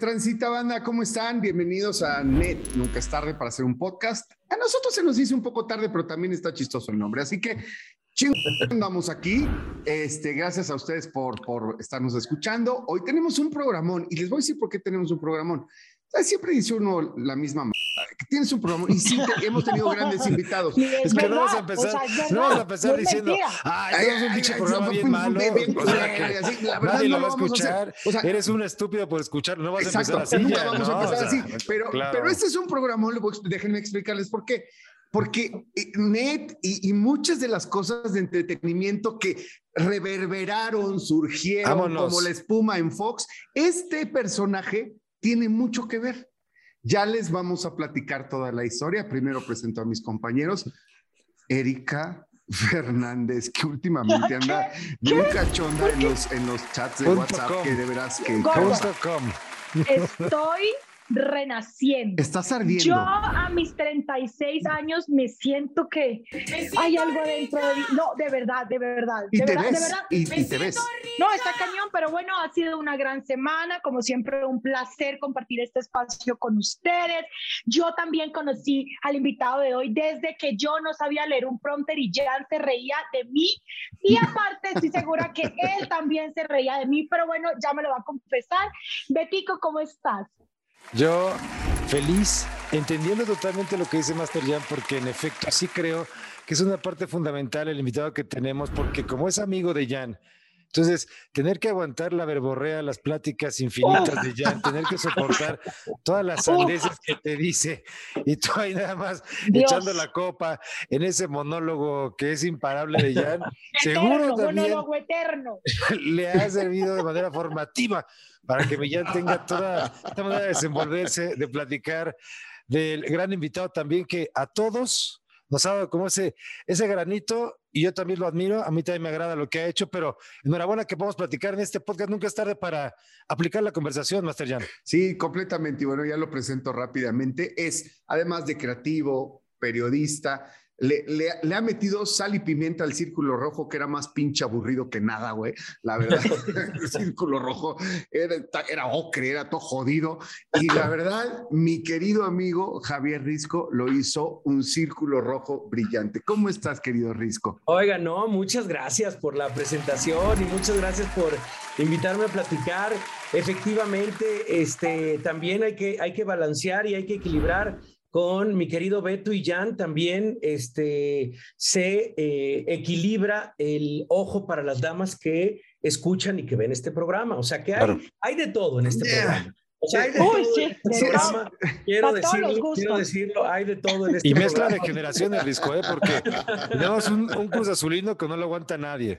¿Qué transita, banda? ¿Cómo están? Bienvenidos a Net. Nunca es tarde para hacer un podcast. A nosotros se nos dice un poco tarde, pero también está chistoso el nombre. Así que andamos aquí. Este, gracias a ustedes por, por estarnos escuchando. Hoy tenemos un programón y les voy a decir por qué tenemos un programón. Siempre dice uno la misma tienes un programa y sí hemos tenido grandes invitados. Es, que no vamos a empezar, no vamos a empezar diciendo, ay, tenemos un pinche programa bien malo, nadie lo va a escuchar, eres un estúpido por escuchar, no vas a empezar así. Nunca vamos a empezar así, pero, pero este es un programa, déjenme explicarles por qué. Porque eh, Net y, y, muchas de las cosas de entretenimiento que reverberaron, surgieron como la espuma en Fox, este personaje tiene mucho que ver. Ya les vamos a platicar toda la historia. Primero presento a mis compañeros. Erika Fernández, que últimamente anda muy cachonda en los, en los chats de WhatsApp, que de veras que... Estoy renaciendo. Estás ardiendo. Yo a mis 36 años me siento que hay algo dentro de mí. No, de verdad, de verdad. ¿Y de te verdad, ves? de verdad. ¿Y, y te ves? No, está cañón, pero bueno, ha sido una gran semana. Como siempre, un placer compartir este espacio con ustedes. Yo también conocí al invitado de hoy desde que yo no sabía leer un prompter y ya se reía de mí. Y aparte, estoy segura que él también se reía de mí, pero bueno, ya me lo va a confesar. Betico, ¿cómo estás? Yo feliz, entendiendo totalmente lo que dice Master Jan, porque en efecto sí creo que es una parte fundamental el invitado que tenemos, porque como es amigo de Jan, entonces, tener que aguantar la verborrea, las pláticas infinitas de Jan, tener que soportar todas las sandeces que te dice y tú ahí nada más Dios. echando la copa en ese monólogo que es imparable de Jan, seguro también monólogo eterno. le ha servido de manera formativa para que Jan tenga toda esta manera de desenvolverse, de platicar, del gran invitado también que a todos dado como ese, ese granito y yo también lo admiro, a mí también me agrada lo que ha hecho, pero enhorabuena que podamos platicar en este podcast, nunca es tarde para aplicar la conversación, Master Jan. Sí, completamente. Y bueno, ya lo presento rápidamente. Es, además de creativo, periodista, le, le, le, ha metido sal y pimienta al círculo rojo, que era más pinche aburrido que nada, güey. La verdad, el círculo rojo era, era ocre, era todo jodido. Y la verdad, mi querido amigo Javier Risco lo hizo un círculo rojo brillante. ¿Cómo estás, querido Risco? Oiga, no, muchas gracias por la presentación y muchas gracias por invitarme a platicar. Efectivamente, este, también hay que, hay que balancear y hay que equilibrar con mi querido Beto y Jan también este, se eh, equilibra el ojo para las damas que escuchan y que ven este programa. O sea que hay, claro. hay de todo en este yeah. programa. O sea, hay de Uy, todo sí, en este de programa. Quiero decirlo, quiero decirlo, hay de todo en este Y programa. mezcla de generaciones, Risco, ¿eh? porque tenemos un, un Cruz Azulino que no lo aguanta nadie.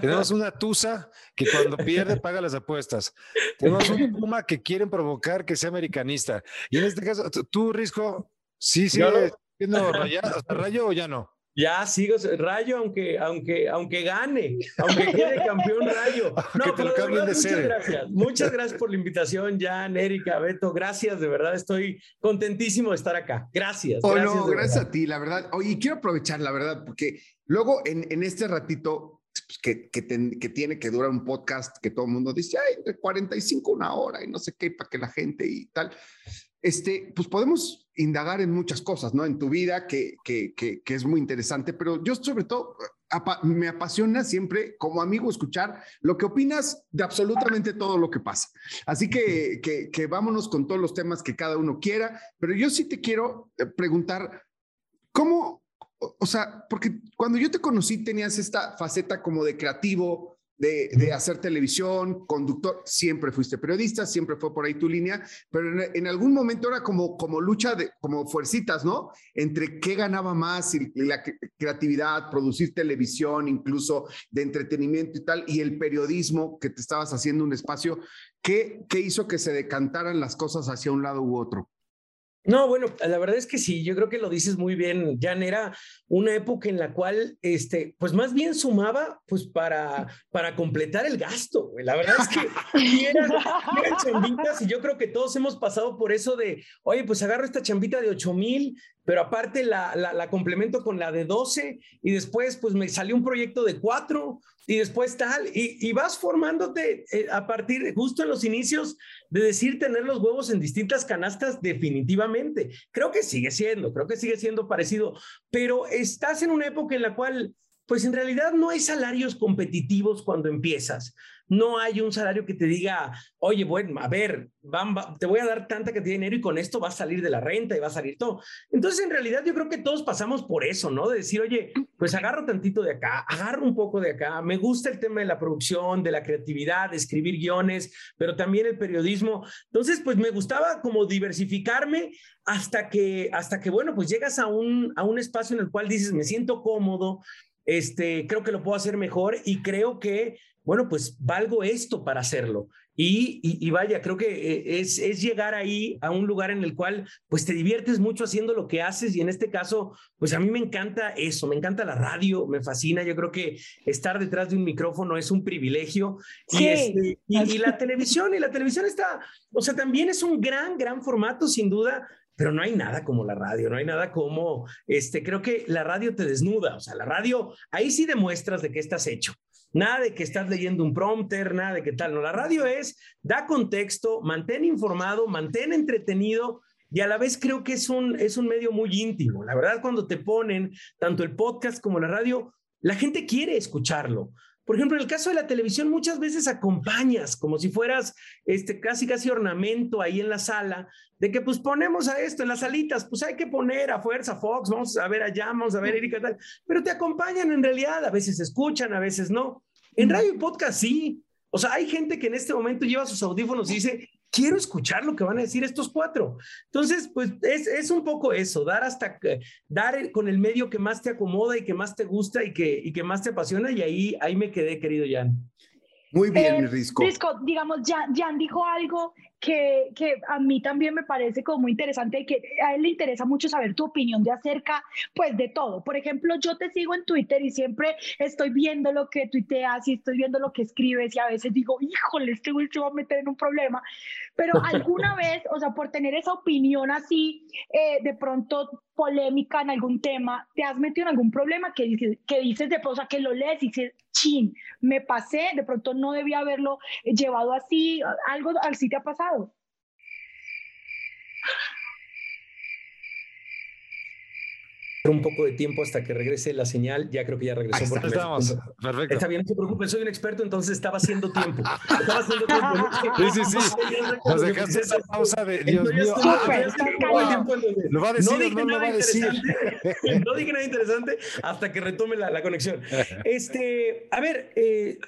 Tenemos una Tusa que cuando pierde paga las apuestas. Tenemos un Puma que quieren provocar que sea americanista. Y en este caso, tú, Risco, sí, sí, Yo lo- siendo rayado, rayo o ya no. Ya sigo Rayo, aunque, aunque, aunque gane, aunque quede campeón Rayo. Lo pero de muchas gracias. Muchas gracias por la invitación, Jan, Erika, Beto. Gracias, de verdad, estoy contentísimo de estar acá. Gracias. Oh, gracias, no, gracias verdad. a ti, la verdad. Oye, quiero aprovechar, la verdad, porque luego en, en este ratito que, que, que tiene que durar un podcast que todo el mundo dice, ay, de 45 una hora y no sé qué, para que la gente y tal. Este, pues podemos indagar en muchas cosas, ¿no? En tu vida, que, que, que, es muy interesante, pero yo sobre todo me apasiona siempre como amigo escuchar lo que opinas de absolutamente todo lo que pasa. Así que, que, que vámonos con todos los temas que cada uno quiera, pero yo sí te quiero eh, preguntar, ¿cómo, o, o sea, porque cuando yo te conocí tenías esta faceta como de creativo, de, de hacer televisión, conductor, siempre fuiste periodista, siempre fue por ahí tu línea, pero en, en algún momento era como, como lucha, de, como fuercitas, ¿no? Entre qué ganaba más y, y la cre- creatividad, producir televisión, incluso de entretenimiento y tal, y el periodismo que te estabas haciendo un espacio, ¿qué, qué hizo que se decantaran las cosas hacia un lado u otro? No, bueno, la verdad es que sí, yo creo que lo dices muy bien, Jan, era una época en la cual, este, pues más bien sumaba, pues para, para completar el gasto, güey. La verdad es que eran, eran chambitas y yo creo que todos hemos pasado por eso de, oye, pues agarro esta chambita de 8 mil, pero aparte la, complemento con la de 12 y después pues me salió un proyecto de 4 y después tal, y, vas formándote eh, a partir, justo en los inicios, de decir tener los huevos en distintas canastas, definitivamente. Creo que sigue siendo, creo que sigue siendo parecido, pero estás en una época en la cual pues en realidad no hay salarios competitivos cuando empiezas. No hay un salario que te diga, oye, bueno, a ver, te voy a dar tanta cantidad de dinero y con esto va a salir de la renta y va a salir todo. Entonces, en realidad, yo creo que todos pasamos por eso, ¿no? De decir, oye, pues agarro tantito de acá, agarro un poco de acá. Me gusta el tema de la producción, de la creatividad, de escribir guiones, pero también el periodismo. Entonces, pues me gustaba como diversificarme hasta que, hasta que bueno, pues llegas a un, a un espacio en el cual dices, me siento cómodo, este, creo que lo puedo hacer mejor y creo que, bueno, pues valgo esto para hacerlo. Y, y, vaya, creo que eh, es, es, llegar ahí a un lugar en el cual pues te diviertes mucho haciendo lo que haces. Y en este caso, pues a mí me encanta eso, me encanta la radio, me fascina, yo creo que estar detrás de un micrófono es un privilegio. Y, este, y, y la televisión, y la televisión está, o sea, también es un gran, gran formato sin duda, pero no hay nada como la radio, no hay nada como, este, creo que la radio te desnuda, o sea, la radio, ahí sí demuestras de qué estás hecho. Nada de que estás leyendo un prompter, nada de qué tal, no, la radio es, da contexto, mantén informado, mantén entretenido y a la vez creo que es un, es un medio muy íntimo. La verdad, cuando te ponen tanto el podcast como la radio, la gente quiere escucharlo. Por ejemplo, en el caso de la televisión, muchas veces acompañas como si fueras este, casi, casi ornamento ahí en la sala, de que pues ponemos a esto en las salitas, pues hay que poner a fuerza Fox, vamos a ver allá, vamos a ver Erika tal, pero te acompañan en realidad, a veces escuchan, a veces no. En radio y podcast sí. O sea, hay gente que en este momento lleva sus audífonos y dice, quiero escuchar lo que van a decir estos cuatro. Entonces, pues es, es un poco eso, dar hasta, dar con el medio que más te acomoda y que más te gusta y que, y que más te apasiona y ahí, ahí me quedé, querido Jan. Muy bien, eh, Risco. Risco, digamos, Jan, Jan dijo algo que, que, a mí también me parece como muy interesante y que a él le interesa mucho saber tu opinión de acerca, pues, de todo. Por ejemplo, yo te sigo en Twitter y siempre estoy viendo lo que tuiteas y estoy viendo lo que escribes y a veces digo, híjole, este güey se va a meter en un problema. Pero alguna vez, o sea, por tener esa opinión así, eh, de pronto polémica en algún tema, ¿te has metido en algún problema que dices, que dices de o sea, que lo lees y dices, chin, me pasé, de pronto no debía haberlo llevado así, algo así te ha pasado? Un poco de tiempo hasta que regrese la señal. Ya creo que ya regresó. Por estamos. Perfecto. Está bien, no se preocupe, soy un experto, entonces estaba haciendo tiempo. Estaba haciendo tiempo. sí, sí, sí. Nos dejaste esa pausa de Dios mío. Lo va a decir, no, lo va a decir. no dije nada interesante hasta que retome la, la conexión. Este, a ver, eh,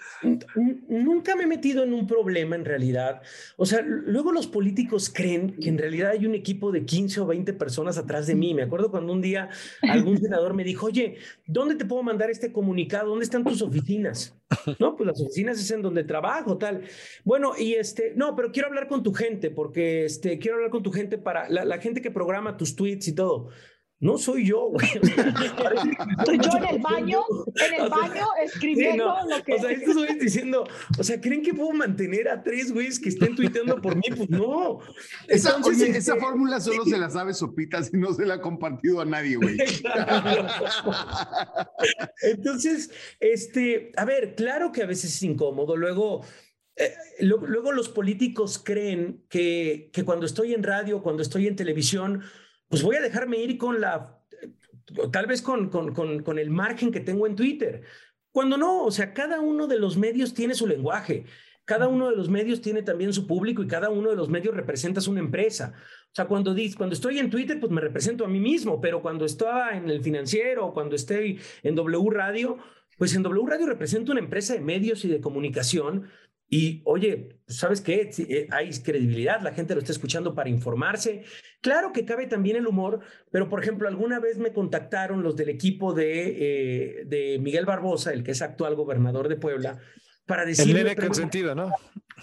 nunca me he metido en un problema en realidad. O sea, luego los políticos creen que en realidad hay un equipo de 15 o 20 personas atrás de mí. Me acuerdo cuando un día algún senador me dijo, oye, ¿dónde te puedo mandar este comunicado? ¿Dónde están tus oficinas? No, pues las oficinas es en donde trabajo, tal. Bueno, y este, no, pero quiero hablar con tu gente, porque este, quiero hablar con tu gente para la, la gente que programa tus tweets y todo. No soy yo, güey. Estoy yo en el baño, en el baño escribiendo lo que. O sea, estos güeyes diciendo, o sea, ¿creen que puedo mantener a tres güeyes que estén tuiteando por mí? Pues no. Esa, oye, esa este, fórmula solo se la sabe Sopitas y no se la ha compartido a nadie, güey. Entonces, este, a ver, claro que a veces es incómodo. Luego, eh, luego los políticos creen que, que cuando estoy en radio, cuando estoy en televisión, pues voy a dejarme ir con la, tal vez con, con, con, el margen que tengo en Twitter. Cuando no, o sea, cada uno de los medios tiene su lenguaje, cada uno de los medios tiene también su público y cada uno de los medios representa una empresa. O sea, cuando, cuando estoy en Twitter, pues me represento a mí mismo, pero cuando estaba en el financiero o cuando estoy en W Radio, pues en W Radio represento una empresa de medios y de comunicación y oye, ¿sabes qué? Eh, hay credibilidad, la gente lo está escuchando para informarse. Claro que cabe también el humor, pero por ejemplo, alguna vez me contactaron los del equipo de, eh, de Miguel Barbosa, el que es actual gobernador de Puebla, para decir... El nene consentido, ¿no?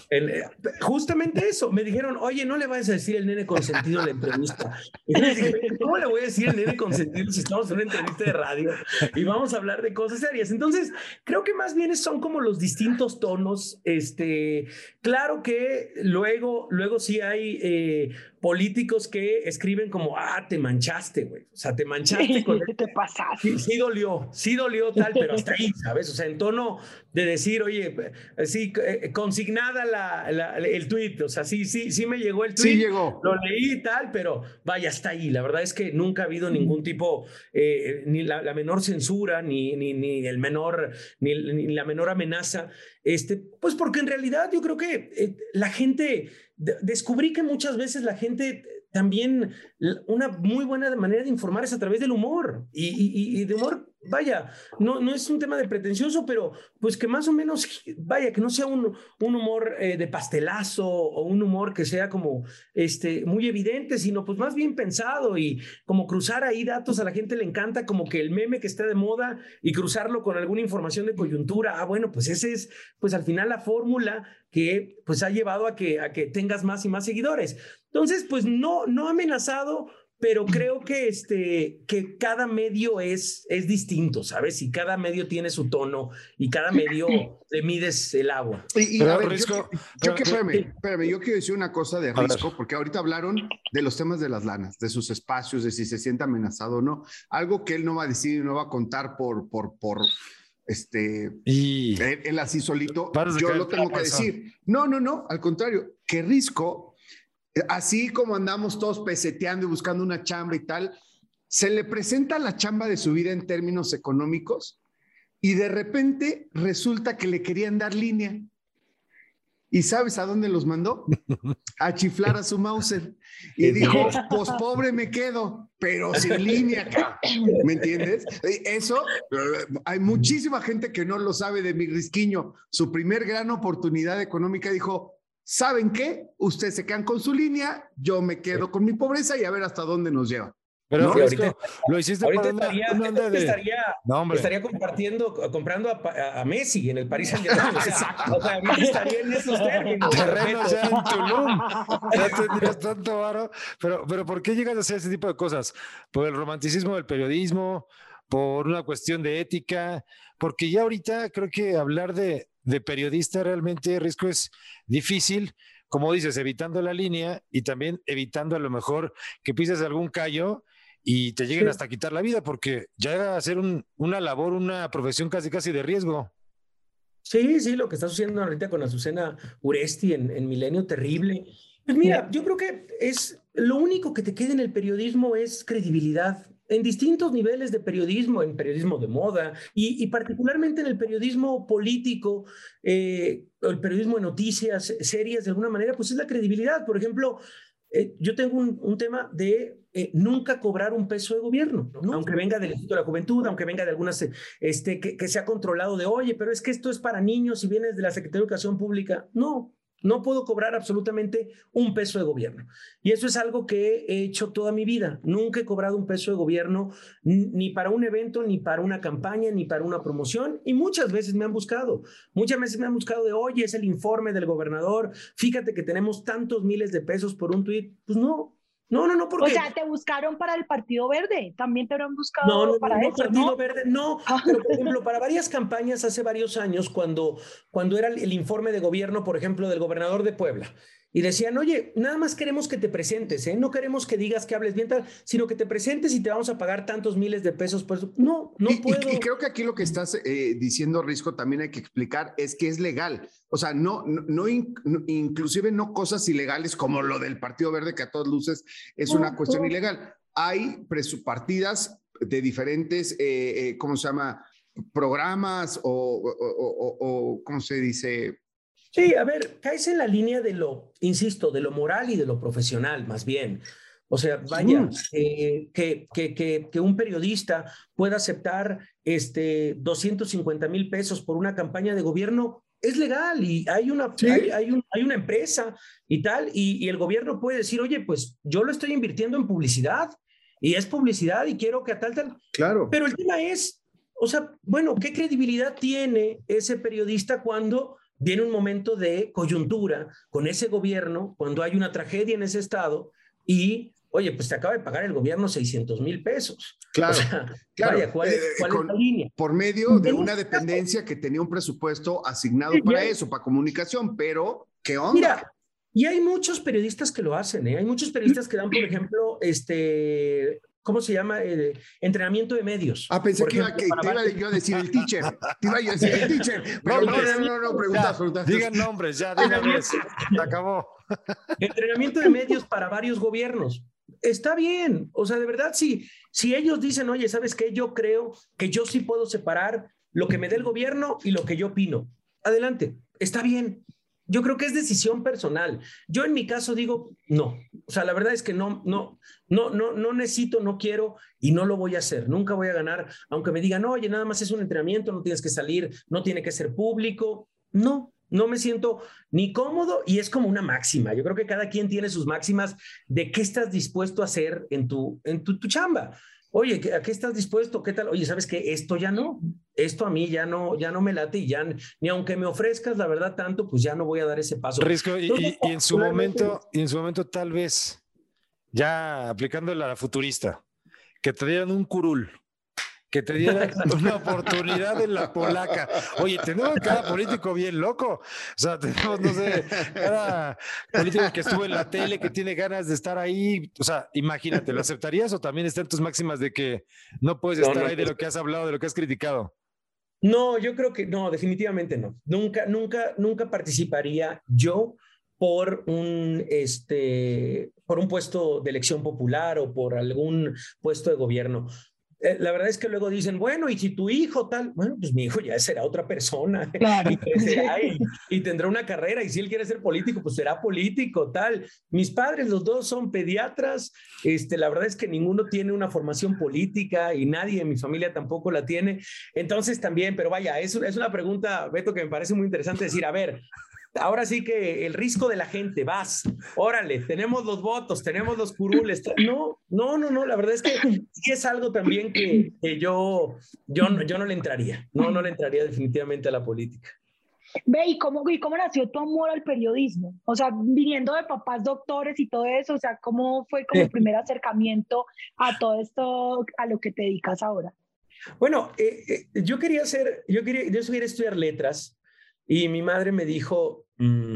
Eh, justamente eso, me dijeron, oye, no le vayas a decir el nene consentido en la entrevista. Y dije, ¿cómo le voy a decir el nene consentido si estamos en una entrevista de radio y vamos a hablar de cosas serias? Entonces, creo que más bien son como los distintos tonos. Este, claro que luego, luego sí hay eh, políticos que escriben como, ah, te manchaste, güey. O sea, te manchaste con... te pasaste. Sí, sí, dolió, sí dolió tal, pero hasta ahí, ¿sabes? O sea, en tono de decir, oye, sí, eh, consignada la, el tweet, o sea, sí, sí, sí me llegó el tweet. Sí llegó. Lo leí y tal, pero vaya, hasta ahí. La verdad es que nunca ha habido ningún tipo, eh, ni la, menor censura, ni, ni, ni el menor, ni, ni, la menor amenaza. Este, pues porque en realidad yo creo que eh, la gente descubrí que muchas veces la gente también, una muy buena manera de informar es a través del humor y, de humor vaya, no, no es un tema de pretencioso, pero pues que más o menos, vaya, que no sea un, un humor eh, de pastelazo o un humor que sea como este, muy evidente, sino pues más bien pensado y como cruzar ahí datos a la gente le encanta, como que el meme que está de moda y cruzarlo con alguna información de coyuntura. Ah, bueno, pues ese es pues al final la fórmula que pues ha llevado a que, a que tengas más y más seguidores. Entonces, pues no, no amenazado pero creo que, este, que cada medio es, es distinto, ¿sabes? Y cada medio tiene su tono y cada medio le mides el agua. Y, yo, yo, espérame, yo quiero decir una cosa de Risco, porque ahorita hablaron de los temas de las lanas, de sus espacios, de si se siente amenazado o no. Algo que él no va a decir y no va a contar por, por, por este, y... él, así solito, yo lo tengo que decir. No, no, no, al contrario, que Risco así como andamos todos peseteando y buscando una chamba y tal, se le presenta la chamba de su vida en términos económicos y de repente resulta que le querían dar línea. ¿Y sabes a dónde los mandó? A chiflar a su Mauser. Y dijo, pues pobre me quedo, pero sin línea acá. ¿Me entiendes? Eso, hay muchísima gente que no lo sabe de mi risquiño. Su primer gran oportunidad económica dijo, ¿saben qué? Ustedes se quedan con su línea, yo me quedo con mi pobreza y a ver hasta dónde nos lleva. Pero ahorita, lo hiciste ahorita estaría, estaría, no, estaría, compartiendo, comprando a, Messi en el París Saint Germain. O sea, estaría en esos términos. Terreno ya en Tulum. Ya tendrías tanto varo. Pero, pero ¿por qué llegas a hacer ese tipo de cosas? Por el romanticismo del periodismo, por una cuestión de ética, porque ya ahorita creo que hablar de, de periodista realmente riesgo es difícil, como dices, evitando la línea y también evitando a lo mejor que pises algún callo y te lleguen hasta quitar la vida, porque ya a ser una labor, una profesión casi casi de riesgo. Sí, sí, lo que está sucediendo ahorita con Azucena Uresti en, en Milenio, terrible. Pues mira, yo creo que es lo único que te queda en el periodismo es credibilidad en distintos niveles de periodismo, en periodismo de moda y, particularmente en el periodismo político, eh, el periodismo de noticias serias de alguna manera, pues es la credibilidad. Por ejemplo, eh, yo tengo un, tema de eh, nunca cobrar un peso de gobierno, aunque venga del Instituto de la Juventud, aunque venga de algunas, este, que, que se ha controlado de, oye, pero es que esto es para niños y vienes de la Secretaría de Educación Pública. No, no puedo cobrar absolutamente un peso de gobierno. Y eso es algo que he hecho toda mi vida. Nunca he cobrado un peso de gobierno ni para un evento, ni para una campaña, ni para una promoción. Y muchas veces me han buscado. Muchas veces me han buscado de, oye, es el informe del gobernador. Fíjate que tenemos tantos miles de pesos por un tuit. Pues no, no, no, no, porque... O sea, te buscaron para el Partido Verde, también te habrán buscado no, no, para no, eso, Partido Verde, no, pero por ejemplo, para varias campañas hace varios años, cuando, cuando era el informe de gobierno, por ejemplo, del gobernador de Puebla, y decían, oye, nada más queremos que te presentes, ¿eh? no queremos que digas que hables bien, tal, sino que te presentes y te vamos a pagar tantos miles de pesos por eso. No, no puedo. Y, creo que aquí lo que estás eh, diciendo, Risco, también hay que explicar, es que es legal. O sea, no, no, inclusive no cosas ilegales como lo del Partido Verde, que a todas luces es una cuestión ilegal. Hay partidas de diferentes, eh, eh, ¿cómo se llama? Programas o, o, o ¿cómo se dice? Sí, a ver, caes en la línea de lo, insisto, de lo moral y de lo profesional, más bien. O sea, vaya, eh, que, que, que, que, un periodista pueda aceptar este 250 mil pesos por una campaña de gobierno es legal y hay una, hay, hay, una empresa y tal, y, y, el gobierno puede decir, oye, pues yo lo estoy invirtiendo en publicidad y es publicidad y quiero que a tal, tal. Claro. Pero el tema es, o sea, bueno, ¿qué credibilidad tiene ese periodista cuando viene un momento de coyuntura con ese gobierno, cuando hay una tragedia en ese estado y, oye, pues te acaba de pagar el gobierno 600 mil pesos. Claro, claro. Vaya, ¿cuál, es, Eh, cuál es con- la línea? Por medio de una dependencia que tenía un presupuesto asignado para eso, para comunicación, pero ¿qué onda? Mira, y hay muchos periodistas que lo hacen, ¿eh? Hay muchos periodistas que dan, por ejemplo, este, ¿cómo se llama? Eh, entrenamiento de medios. Ah, pensé que, iba, ejemplo, que para te iba yo a decir el teacher. Te iba yo a decir el teacher. Pero no, no, no, no, preguntas, preguntas. Digan nombres, ya, vez. Se acabó. Entrenamiento de medios para varios gobiernos. Está bien, o sea, de verdad, sí, si ellos dicen, oye, ¿sabes qué? Yo creo que yo sí puedo separar lo que me dé el gobierno y lo que yo opino. Adelante, está bien. Yo creo que es decisión personal. Yo en mi caso digo, no. O sea, la verdad es que no, no, no, no, no necesito, no quiero y no lo voy a hacer. Nunca voy a ganar, aunque me digan, oye, nada más es un entrenamiento, no tienes que salir, no tiene que ser público. No, no me siento ni cómodo y es como una máxima. Yo creo que cada quien tiene sus máximas de qué estás dispuesto a hacer en tu, en tu, tu chamba. Oye, ¿qué- ¿a qué estás dispuesto? ¿Qué tal? Oye, ¿sabes qué? Esto ya no, esto a mí ya no, ya no me late y ya, ni aunque me ofrezcas la verdad tanto, pues ya no voy a dar ese paso. Risco, y, y- y en su momento, y en su momento tal vez, ya aplicándola a la futurista, que te dieran un curul, que te dieran una oportunidad en la polaca. Oye, tenemos cada político bien loco. O sea, tenemos, no sé, cada político que estuvo en la tele, que tiene ganas de estar ahí. O sea, imagínate, ¿lo aceptarías o también está en tus máximas de que no puedes No, estar no, ahí de lo que has hablado, de lo que has criticado? No, yo creo que no, definitivamente no. Nunca, nunca, nunca participaría yo por un, este, por un puesto de elección popular o por algún puesto de gobierno. Eh, la verdad es que luego dicen, bueno, y si tu hijo tal, bueno, pues mi hijo ya será otra persona Claro. y crecerá y, y tendrá una carrera y si él quiere ser político, pues será político, tal. Mis padres, los dos son pediatras, este, la verdad es que ninguno tiene una formación política y nadie en mi familia tampoco la tiene. Entonces también, pero vaya, es, es una pregunta, Beto, que me parece muy interesante decir, a ver, ahora sí que el risco de la gente, vas, órale, tenemos los votos, tenemos los curules. No, no, no, no, la verdad es que sí es algo también que, que yo, yo, no- yo no le entraría, no, no le entraría definitivamente a la política. Ve, ¿y cómo, ¿y cómo nació tu amor al periodismo? O sea, viniendo de papás doctores y todo eso, o sea, ¿cómo fue como el primer acercamiento a todo esto, a lo que te dedicas ahora? Bueno, eh, eh, yo quería hacer, yo quería, yo quería estudiar letras y mi madre me dijo, mm,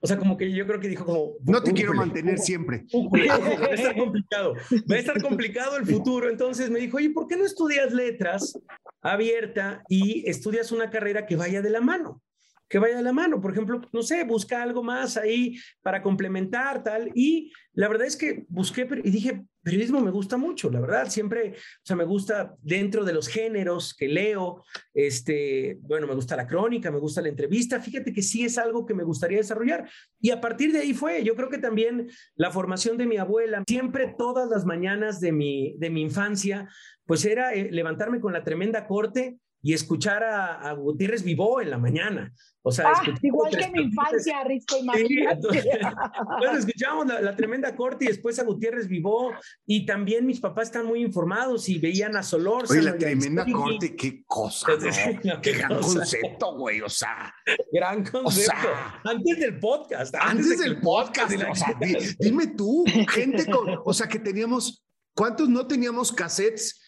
o sea, como que yo creo que dijo como... No te quiero "Újule, mantener siempre. va a estar complicado, va a estar complicado el futuro. Entonces me dijo, oye, ¿por qué no estudias letras abierta y estudias una carrera que vaya de la mano? Que vaya de la mano, por ejemplo, no sé, busca algo más ahí para complementar, tal. Y la verdad es que busqué y dije, periodismo me gusta mucho, la verdad, siempre, o sea, me gusta dentro de los géneros que leo, este, bueno, me gusta la crónica, me gusta la entrevista, fíjate que sí es algo que me gustaría desarrollar. Y a partir de ahí fue, yo creo que también la formación de mi abuela, siempre todas las mañanas de mi, de mi infancia, pues era eh, levantarme con la tremenda corte y escuchar a, a Gutiérrez Vivó en la mañana. O sea, Ah, igual que mi infancia, Risco, imagínate. entonces- Bueno, escuchábamos la, la tremenda corte y después a Gutiérrez Vivó y también mis papás están muy informados y veían a Solórzano. Oye, la tremenda corte, qué cosa, ¿no? No, Qué qué gran cosa. concepto, güey. O sea, Gran concepto. sea, antes del podcast. antes de que del el podcast, y la- o sea, di- dime tú, gente con, o sea, que teníamos, ¿cuántos no teníamos cassettes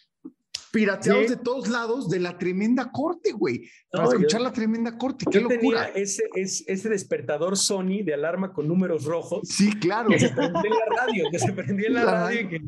pirateados Sí. de todos lados de la tremenda corte, güey? Para No, escuchar yo- la tremenda corte, qué Yo tenía locura. ese, ese, ese despertador Sony de alarma con números rojos. Sí, claro. que se prendía en la radio, que se prendía en la La radio. que-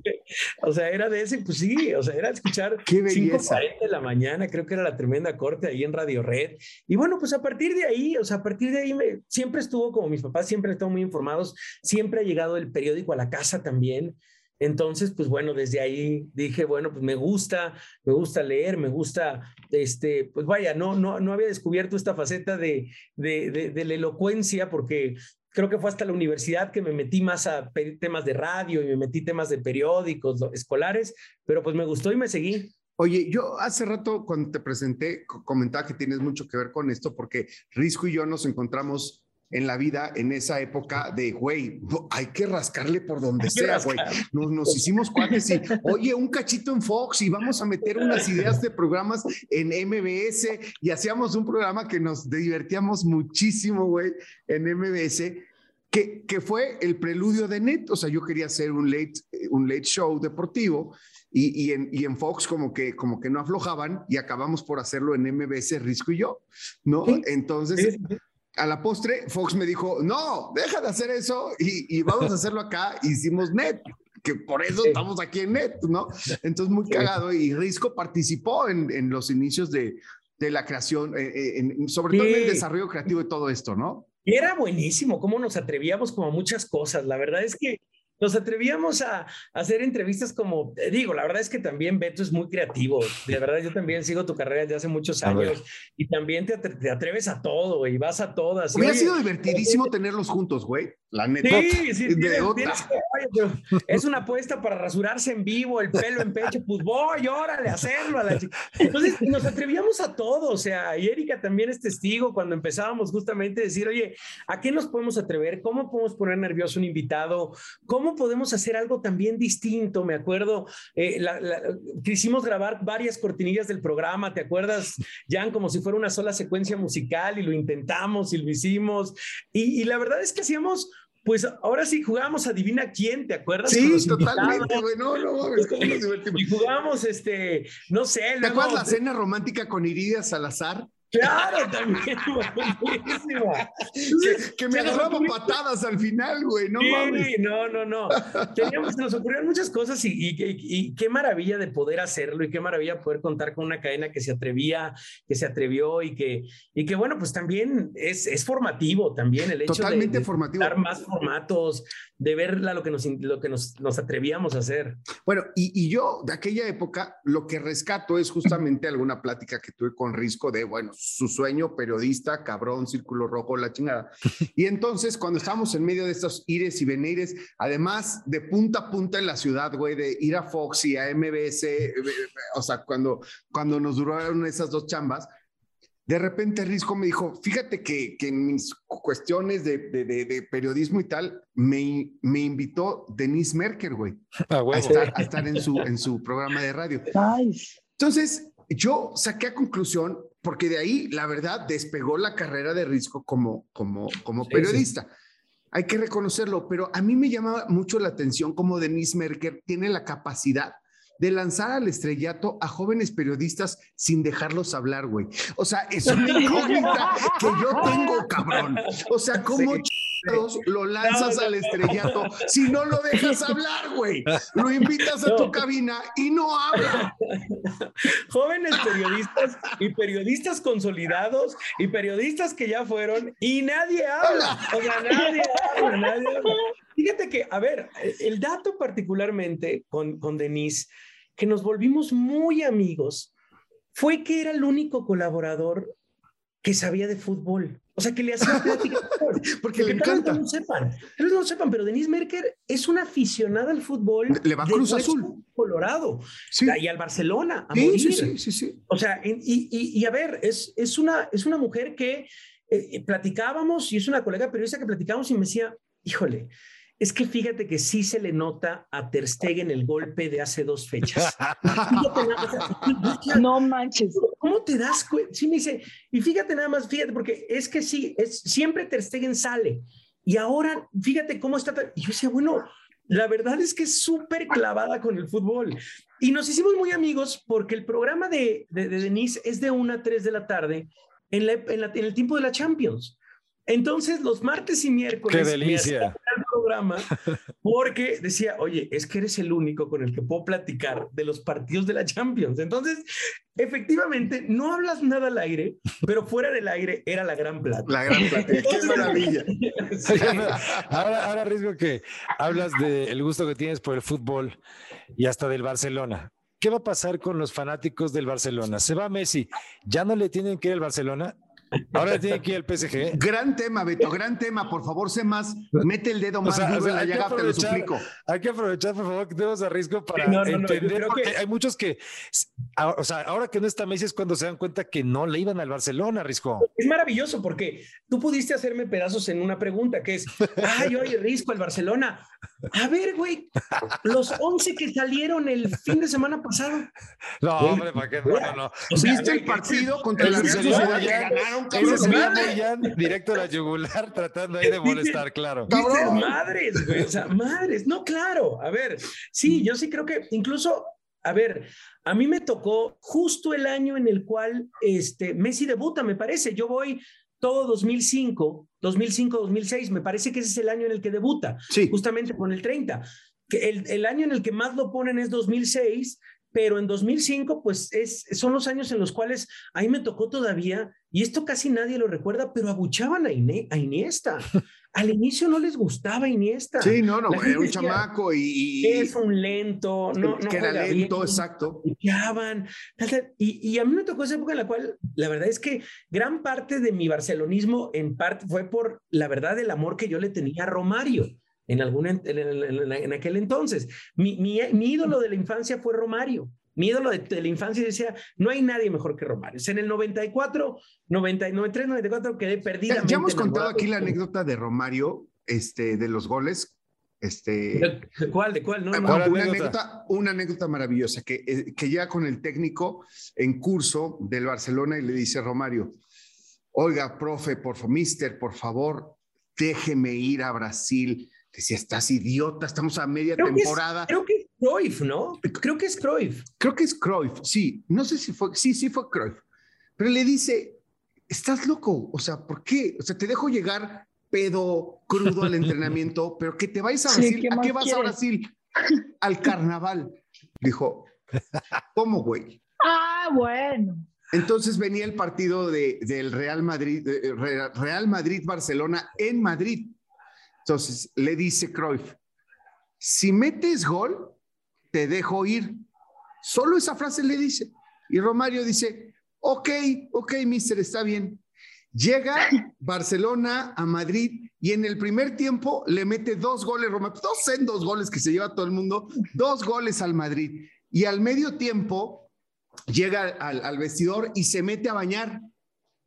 o sea, era de ese, pues sí, o sea, era escuchar Qué belleza. 5.40 de la mañana, creo que era la tremenda corte ahí en Radio Red. Y bueno, pues a partir de ahí, o sea, a partir de ahí me, siempre estuvo como mis papás, siempre han estado muy informados, siempre ha llegado el periódico a la casa también. Entonces, pues bueno, desde ahí dije, bueno, pues me gusta, me gusta leer, me gusta, este, pues vaya, no, no, no había descubierto esta faceta de, de, de, de la elocuencia porque creo que fue hasta la universidad que me metí más a temas de radio y me metí temas de periódicos escolares, pero pues me gustó y me seguí. Oye, yo hace rato cuando te presenté co- comentaba que tienes mucho que ver con esto porque Risco y yo nos encontramos en la vida en esa época de, güey, hay que rascarle por donde sea, güey. Nos, nos, hicimos cuates y, oye, un cachito en Fox y vamos a meter unas ideas de programas en MBS y hacíamos un programa que nos divertíamos muchísimo, güey, en MBS. Que, que, fue el preludio de Net, o sea, yo quería hacer un late, un late show deportivo y, y, en, y, en, Fox como que, como que no aflojaban y acabamos por hacerlo en MBS Risco y yo, ¿no? Entonces, a la postre, Fox me dijo, no, deja de hacer eso y, y vamos a hacerlo acá. Hicimos net, que por eso estamos aquí en net, ¿no? Entonces, muy cagado. Y Risco participó en, en los inicios de, de la creación, eh, eh en, sobre todo en el desarrollo creativo de todo esto, ¿no? Y era buenísimo cómo nos atrevíamos como a muchas cosas. La verdad es que nos atrevíamos a, hacer entrevistas como, digo, la verdad es que también Beto es muy creativo. De verdad, yo también sigo tu carrera desde hace muchos años y también te, te, atreves a todo, y vas a todas. Hubiera sido divertidísimo tenerlos juntos, güey. La neta. Sí, sí, es una apuesta para rasurarse en vivo, el pelo en pecho, pues voy, órale, a hacerlo. A la Entonces nos atrevíamos a todo, o sea, y Erika también es testigo cuando empezábamos justamente a decir, oye, ¿a qué nos podemos atrever? ¿Cómo podemos poner nervioso un invitado? ¿Cómo podemos hacer algo también distinto? Me acuerdo, eh, la, la, quisimos grabar varias cortinillas del programa, ¿te acuerdas, Jan? Como si fuera una sola secuencia musical y lo intentamos y lo hicimos. Y, y la verdad es que hacíamos pues ahora sí jugamos Adivina quién, ¿te acuerdas? Sí, totalmente, güey. No, no mames, ¿cómo nos divertimos? Y jugamos, este, no sé. ¿Te luego, acuerdas la cena romántica con Iridia Salazar? Claro, también, que, que, me agarraba patadas al final, güey, no sí, mames. No, no, no. Teníamos, nos ocurrieron muchas cosas y, y, y, y, qué maravilla de poder hacerlo y qué maravilla poder contar con una cadena que se atrevía, que se atrevió y que, y que bueno, pues también es, es formativo también el hecho Totalmente de, de formativo. dar más formatos, de ver lo que nos, lo que nos, nos atrevíamos a hacer. Bueno, y, y yo de aquella época lo que rescato es justamente alguna plática que tuve con Risco de, bueno, su sueño, periodista, cabrón, círculo rojo, la chingada. Y entonces, cuando estábamos en medio de estos ires y venires, además de punta a punta en la ciudad, güey, de ir a Fox y a MBS, o sea, cuando, cuando nos duraron esas dos chambas, de repente Risco me dijo, fíjate que, que en mis cuestiones de, de, de, de, periodismo y tal, me, me invitó Denise Merker, güey, ah, a, estar, a estar en su, en su programa de radio. Entonces, yo saqué a conclusión, porque de ahí, la verdad, despegó la carrera de Risco como, como, como sí, periodista. Sí. Hay que reconocerlo, pero a mí me llama mucho la atención cómo Denise Merker tiene la capacidad de lanzar al estrellato a jóvenes periodistas sin dejarlos hablar, güey. O sea, es una incógnita que yo tengo, cabrón. O sea, ¿cómo sí. lo lanzas al estrellato si no lo dejas hablar, güey? Lo invitas a tu cabina y no habla. Jóvenes periodistas y periodistas consolidados y periodistas que ya fueron y nadie habla. O sea, nadie habla, nadie habla. Fíjate que, a ver, el dato particularmente con, con Denise que nos volvimos muy amigos fue que era el único colaborador que sabía de fútbol. O sea, que le hacía plática. porque, le encanta. No lo sepan. no lo sepan, pero Denise Merker es una aficionada al fútbol. Le va Cruz Azul. Colorado. Sí. Y al Barcelona. A sí, morir. sí, sí, sí, sí, O sea, y, y, y a ver, es, es, una, es una mujer que eh, platicábamos y es una colega periodista que platicábamos y me decía, híjole, es que fíjate que sí se le nota a Ter Stegen el golpe de hace dos fechas. no manches. ¿Cómo te das cuenta? Sí me dice, y fíjate nada más, fíjate, porque es que sí, es, siempre Ter Stegen sale. Y ahora, fíjate cómo está. Y yo decía, bueno, la verdad es que es súper clavada con el fútbol. Y nos hicimos muy amigos porque el programa de, de, de Denise es de 1 a 3 de la tarde en, la, en, la, en el tiempo de la Champions. Entonces, los martes y miércoles. ¡Qué delicia! Programa porque decía, oye, es que eres el único con el que puedo platicar de los partidos de la Champions. Entonces, efectivamente, no hablas nada al aire, pero fuera del aire era la gran plata. La gran plata. ¡Qué maravilla! Sí. ahora, ahora arriesgo que hablas del gusto que tienes por el fútbol y hasta del Barcelona. ¿Qué va a pasar con los fanáticos del Barcelona? Se va Messi, ¿ya no le tienen que ir al Barcelona? Ahora tiene que ir al PSG. Gran tema, Beto, gran tema. Por favor, sé más. Mete el dedo más O sea, duro o sea, en la hay que llaga, te lo suplico. Hay que aprovechar, por favor, que tenemos a riesgo para No, no, no, yo entender, porque que- hay muchos que, o sea, ahora que no está Messi es cuando se dan cuenta que no le iban al Barcelona, Risco. Es maravilloso porque tú pudiste hacerme pedazos en una pregunta que es, ay, oye, Risco, el Barcelona. A ver, güey, los 11 que salieron el fin de semana pasado. No, hombre, ¿para qué? No, no, no. O sea, ¿Viste el partido contra la Ese Real Sociedad ganaron, ese cabrón? sería madre. Boyan directo a la yugular tratando ahí de molestar, claro. Dices, Cabrón. madres, güey, o sea, madres. No, claro, a ver, sí, yo sí creo que incluso, a ver, a mí me tocó justo el año en el cual este, Messi debuta, me parece. Yo voy todo 2005, 2005, 2006, me parece que ese es el año en el que debuta, Sí, justamente con el 30. Que el, el año en el que más lo ponen es 2006, pero en 2005, pues es, son los años en los cuales ahí me tocó todavía, y esto casi nadie lo recuerda, pero abuchaban a, Ine- a Iniesta. Al inicio no les gustaba Iniesta. sí, no, no, era un decía, chamaco y, Es un lento, no, no que era lento, bien, exacto. piqueaban, tal, tal. Y, y a mí me tocó esa época en la cual la verdad es que gran parte de mi barcelonismo en parte fue por la verdad el amor que yo le tenía a Romario en, algún, en, en- en- aquel entonces. Mi, mi, mi ídolo de la infancia fue Romario. Mi ídolo de, de la infancia decía, no hay nadie mejor que Romario. O sea, en el 94, 90, 93, 94 quedé perdida. ya hemos contado aquí la anécdota de Romario, este, de los goles. Este, ¿De cuál? ¿De cuál? No, no, ¿Cuál Ah, una, anécdota? anécdota, una anécdota maravillosa que, eh, que ya con el técnico en curso del Barcelona y le dice Romario, oiga, profe, por favor, mister, por favor, déjeme ir a Brasil. Decía, estás idiota, estamos a media Creo que es- temporada. Creo que es Cruyff, ¿no? Creo que es Cruyff. Creo que es Cruyff, sí, no sé si fue, sí, sí fue Cruyff, pero le dice, estás loco, o sea, ¿por qué? O sea, te dejo llegar pedo crudo al entrenamiento, pero que te vayas a Sí, Brasil, ¿qué ¿a qué vas a? Brasil? Al carnaval. Dijo, ¿cómo, güey? Ah, bueno. Entonces venía el partido de, del Real Madrid, Re- Real Madrid-Barcelona en Madrid. Entonces le dice Cruyff, si metes gol, te dejo ir. Solo esa frase le dice. Y Romario dice, ok, ok, mister, está bien. Llega Barcelona a Madrid y en el primer tiempo le mete dos goles, Romario, dos en dos goles que se lleva todo el mundo, dos goles al Madrid. Y al medio tiempo llega al, al vestidor y se mete a bañar.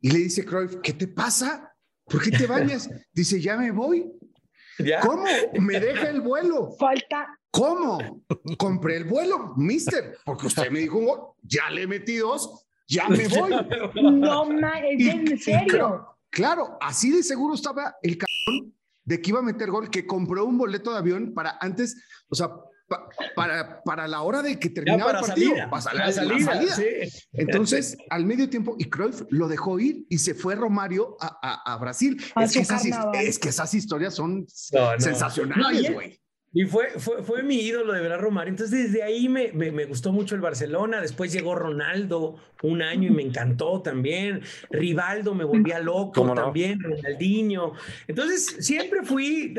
Y le dice Cruyff, ¿qué te pasa? ¿Por qué te bañas? Dice, ya me voy. ¿Ya? ¿Cómo? Me deja el vuelo. Falta. ¿Cómo? Compré el vuelo, mister, porque usted me dijo un gol, ya le metí dos, ya me voy. No, ma, es Y- en serio. claro, claro, así de seguro estaba el cabrón de que iba a meter gol, que compró un boleto de avión para antes, o sea, pa- para, para la hora de que terminaba el partido. salida. para la salida, salida. sí. Entonces, al medio tiempo, y Cruyff lo dejó ir y se fue Romario a, a- a Brasil. A es, que esas, es que esas historias son No, no. sensacionales, No, y- güey. Y fue, fue, fue mi ídolo de verdad, Romario. Entonces, desde ahí me, me, me gustó mucho el Barcelona. Después llegó Ronaldo un año y me encantó también. Rivaldo me volvía loco ¿Cómo no? también, Ronaldinho. Entonces, siempre fui.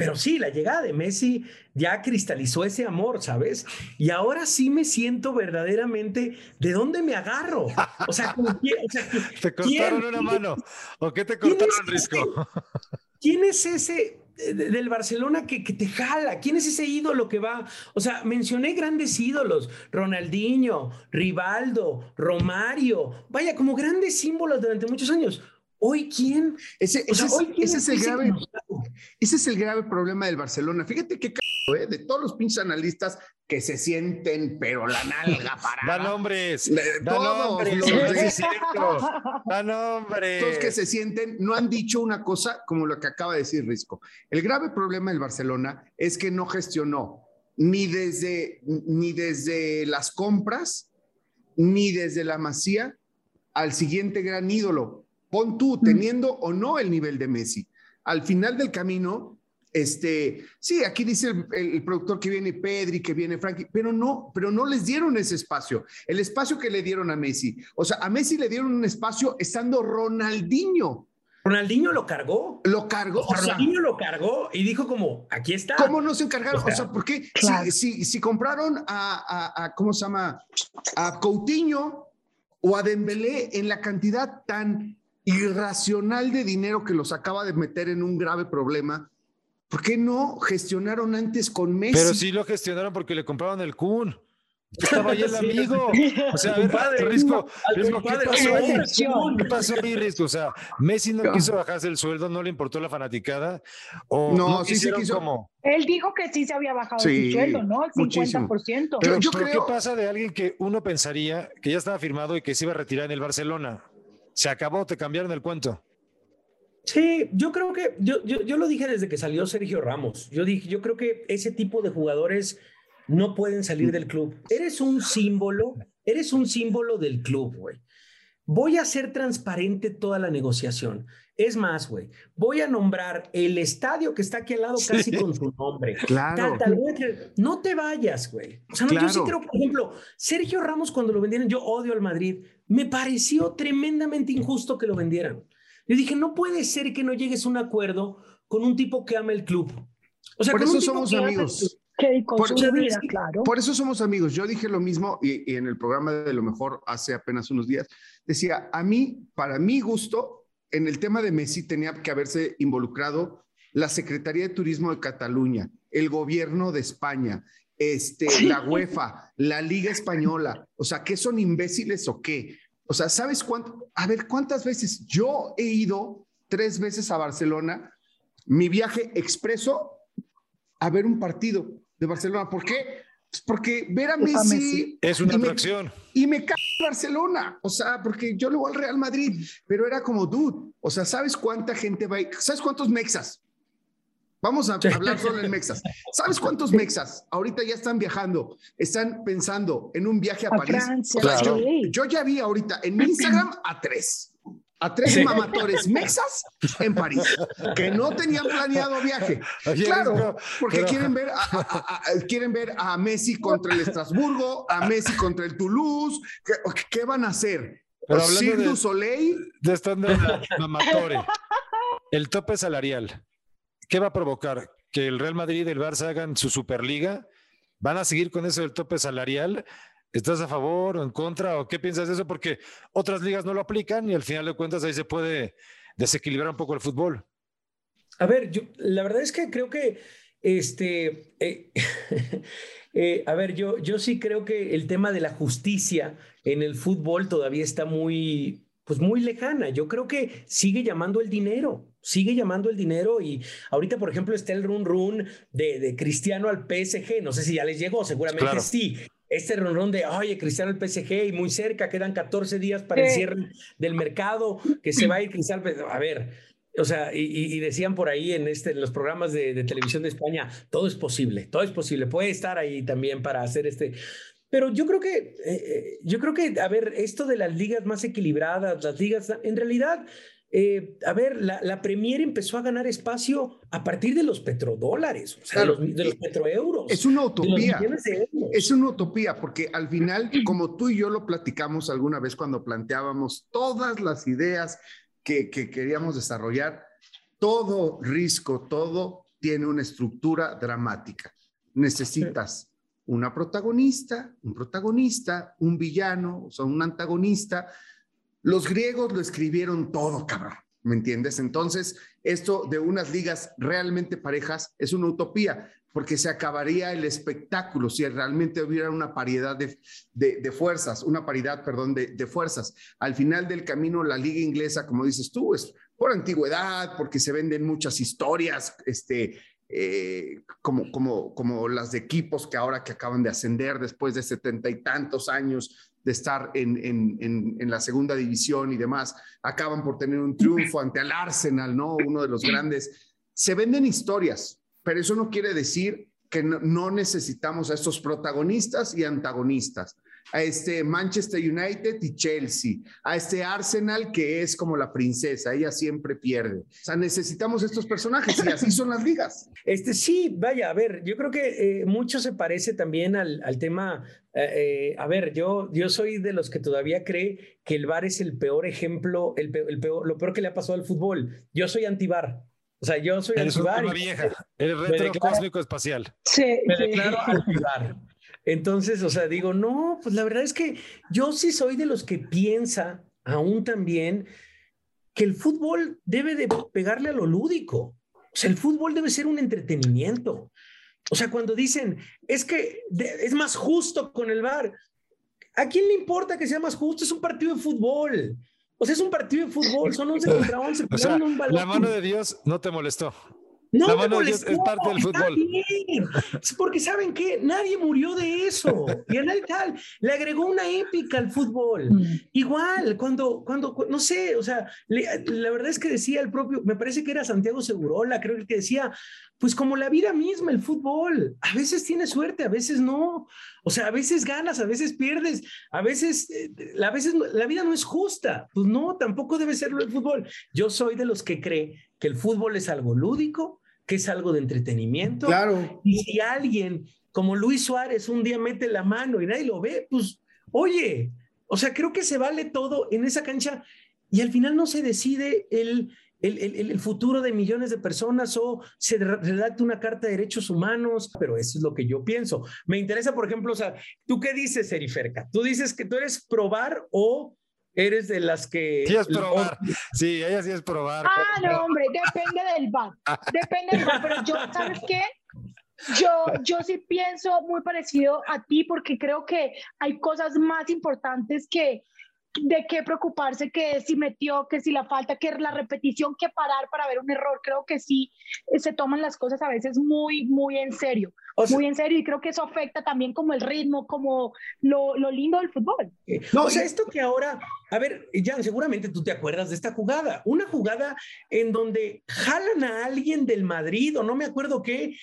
Pero sí, la llegada de Messi ya cristalizó ese amor, ¿sabes? Y ahora sí me siento verdaderamente de dónde me agarro. O sea, o sea, ¿Te ¿quién- cortaron una mano? ¿O qué te ¿Quién cortaron, Risco? ¿Quién es ese eh, de- del Barcelona que, que te jala? ¿Quién es ese ídolo que va? O sea, mencioné grandes ídolos, Ronaldinho, Rivaldo, Romario, vaya, como grandes símbolos durante muchos años. Hoy, ¿quién? Ese, O sea, ese es- hoy, ¿quién ese es el grave, ese es el grave problema del Barcelona. Fíjate qué ¿eh? de todos los pinches analistas que se sienten, pero la nalga Da parada. nombres. Le- Da todos nombres. los Sí. Da nombres. Todos que se sienten no han dicho una cosa como lo que acaba de decir Risco. El grave problema del Barcelona es que no gestionó ni desde, ni desde las compras, ni desde la masía al siguiente gran ídolo. Pon tú, teniendo o no el nivel de Messi. Al final del camino, este, sí, aquí dice el, productor que viene Pedri, que viene Frankie, pero no, pero no les dieron ese espacio, el espacio que le dieron a Messi. O sea, a Messi le dieron un espacio estando Ronaldinho. Ronaldinho lo cargó. Lo cargó. O sea, O sea, Ronaldinho lo cargó y dijo como, aquí está. ¿Cómo no se encargaron? O sea, O sea, ¿por qué? claro. Si, si, si compraron a, a- a- ¿cómo se llama? A Coutinho o a Dembélé en la cantidad tan irracional de dinero que los acaba de meter en un grave problema, ¿por qué no gestionaron antes con Messi? Pero sí lo gestionaron porque le compraron el Kun. Estaba ahí el amigo. O sea, a ver, Risco, Risco, ¿qué pasó ahí? ¿Qué pasó ahí, Risco? O sea, Messi no quiso bajarse el sueldo, no le importó la fanaticada. O No, no, sí, sí quiso. como. Él dijo que sí se había bajado Sí, su sueldo, ¿no? El muchísimo. 50%. Pero, yo pero creo- ¿qué pasa de alguien que uno pensaría que ya estaba firmado y que se iba a retirar en el Barcelona? Se acabó, te cambiaron el cuento. Sí, yo creo que, yo, yo, yo lo dije desde que salió Sergio Ramos. Yo dije, yo creo que ese tipo de jugadores no pueden salir del club. Eres un símbolo, eres un símbolo del club, güey. Voy a ser transparente toda la negociación. Es más, güey, voy a nombrar el estadio que está aquí al lado casi con su nombre. Claro. Tal, tal, No te vayas, güey. O sea, no, yo sí Claro. creo, por ejemplo, Sergio Ramos cuando lo vendieron, yo odio al Madrid, me pareció tremendamente injusto que lo vendieran. Yo dije, no puede ser que no llegues a un acuerdo con un tipo que ama el club. O sea, Por con un eso tipo somos que amigos. Que Por- su vida, claro. Por eso somos amigos. Yo dije lo mismo y, y en el programa de lo mejor hace apenas unos días. Decía, a mí, para mi gusto, en el tema de Messi tenía que haberse involucrado la Secretaría de Turismo de Cataluña, el gobierno de España, este, Sí. la UEFA, la Liga Española. O sea, ¿qué son imbéciles o qué? O sea, ¿sabes cuánto? A ver, ¿cuántas veces? Yo he ido tres veces a Barcelona, mi viaje expreso a ver un partido de Barcelona. ¿Por qué? Pues porque ver a Es a Messi, Messi. Es una y me- atracción. y me cae Barcelona, o sea, porque yo le voy al Real Madrid, pero era como, dude, o sea, ¿sabes cuánta gente va a ir? ¿Sabes cuántos mexas? Vamos a hablar solo en mexas. ¿Sabes cuántos mexas ahorita ya están viajando? Están pensando en un viaje a, A París. Francia, yo, yo ya vi ahorita en mi Instagram a tres. A tres Sí. mamatores mexas en París que no tenían planeado viaje. Oye, Claro, porque pero- quieren ver a, a- a- a- quieren ver a Messi contra el Estrasburgo, a Messi contra el Toulouse. ¿Qué, qué van a hacer? Pero Cirque de- du Soleil. de estando mamatore, el tope salarial, ¿qué va a provocar? ¿Que el Real Madrid y el Barça hagan su Superliga? ¿Van a seguir con eso del tope salarial? ¿Estás a favor o en contra? ¿O qué piensas de eso? Porque otras ligas no lo aplican y al final de cuentas ahí se puede desequilibrar un poco el fútbol. A ver, yo, la verdad es que creo que, este, eh, eh, a ver, yo, yo sí creo que el tema de la justicia en el fútbol todavía está muy, pues muy lejana. Yo creo que sigue llamando el dinero, sigue llamando el dinero y ahorita, por ejemplo, está el run run de, de Cristiano al PSG. No sé si ya les llegó, seguramente Claro. sí. Este run de, oye, Cristiano al PSG y muy cerca, quedan 14 días para el cierre del mercado, que se va a ir Cristiano. A ver, o sea, y, y- y decían por ahí en, este, en los programas de, de televisión de España, todo es posible, todo es posible, puede estar ahí también para hacer este. Pero yo creo que, eh, eh, yo creo que, a ver, esto de las ligas más equilibradas, las ligas, en realidad, eh, a ver, la, la Premier empezó a ganar espacio a partir de los petrodólares, o sea, Claro. de los, de los petroeuros. Es una utopía. de. Es una utopía, porque al final, como tú y yo lo platicamos alguna vez cuando planteábamos todas las ideas que, que queríamos desarrollar, todo risco, todo tiene una estructura dramática. Necesitas una protagonista, un protagonista, un villano, o sea, un antagonista. Los griegos lo escribieron todo, cabrón. ¿Me entiendes? Entonces, esto de unas ligas realmente parejas es una utopía, porque se acabaría el espectáculo si realmente hubiera una paridad de, de- fuerzas, una paridad, perdón, de, de fuerzas. Al final del camino, la liga inglesa, como dices tú, es por antigüedad, porque se venden muchas historias, este, eh, como, como, como las de equipos que ahora que acaban de ascender después de setenta y tantos años de estar en, en, en, en, la segunda división y demás, acaban por tener un triunfo ante el Arsenal, ¿no? Uno de los grandes. Se venden historias, pero eso no quiere decir que no, no necesitamos a estos protagonistas y antagonistas a este Manchester United y Chelsea, a este Arsenal que es como la princesa, ella siempre pierde. O sea, necesitamos estos personajes y así son las ligas. Este sí, vaya, a ver, yo creo que eh, mucho se parece también al, al tema. Eh, eh, a ver, yo, yo soy de los que todavía cree que el VAR es el peor ejemplo, el, peor, el peor, lo peor que le ha pasado al fútbol. Yo soy antivar. O sea, yo soy Eres antivar. Una vieja, el retro cósmico espacial. Sí, me sí. declaro antivar. Entonces, o sea, digo, no, pues la verdad es que yo sí soy de los que piensa aún también que el fútbol debe de pegarle a lo lúdico. O sea, el fútbol debe ser un entretenimiento. O sea, cuando dicen, es que es más justo con el VAR, ¿a quién le importa que sea más justo? Es un partido de fútbol. O sea, es un partido de fútbol, son 11 contra 11. O sea, la mano de Dios no te molestó. No la mano es parte del fútbol. Es porque saben que nadie murió de eso. Y en el tal le agregó una épica al fútbol. Mm. Igual, cuando, cuando, no sé, o sea, la verdad es que decía el propio, me parece que era Santiago Segurola, creo que decía, pues como la vida misma, el fútbol, a veces tienes suerte, a veces no. O sea, a veces ganas, a veces pierdes, a veces, eh, a veces la vida no es justa. Pues no, tampoco debe serlo el fútbol. Yo soy de los que cree que el fútbol es algo lúdico, que es algo de entretenimiento. Claro. Y si alguien como Luis Suárez un día mete la mano y nadie lo ve, pues, oye, o sea, creo que se vale todo en esa cancha y al final no se decide el, el, el, el, futuro de millones de personas o se redacta una carta de derechos humanos, pero eso es lo que yo pienso. Me interesa, por ejemplo, o sea, ¿tú qué dices, Eriferca? ¿Tú dices que tú eres probar o eres de las que... Sí, es probar. Sí, ella sí es probar. Ah, no, hombre, depende del bar. Depende del bar, pero yo, ¿sabes qué? Yo, yo sí pienso muy parecido a ti porque creo que hay cosas más importantes que de qué preocuparse, que si metió, que si la falta, que la repetición, que parar para ver un error. Creo que sí se toman las cosas a veces muy, muy en serio muy en serio y creo que eso afecta también como el ritmo, como lo, lo lindo del fútbol. No, o sea, esto que ahora, a ver, Jan, seguramente tú te acuerdas de esta jugada, una jugada en donde jalan a alguien del Madrid o no me acuerdo qué,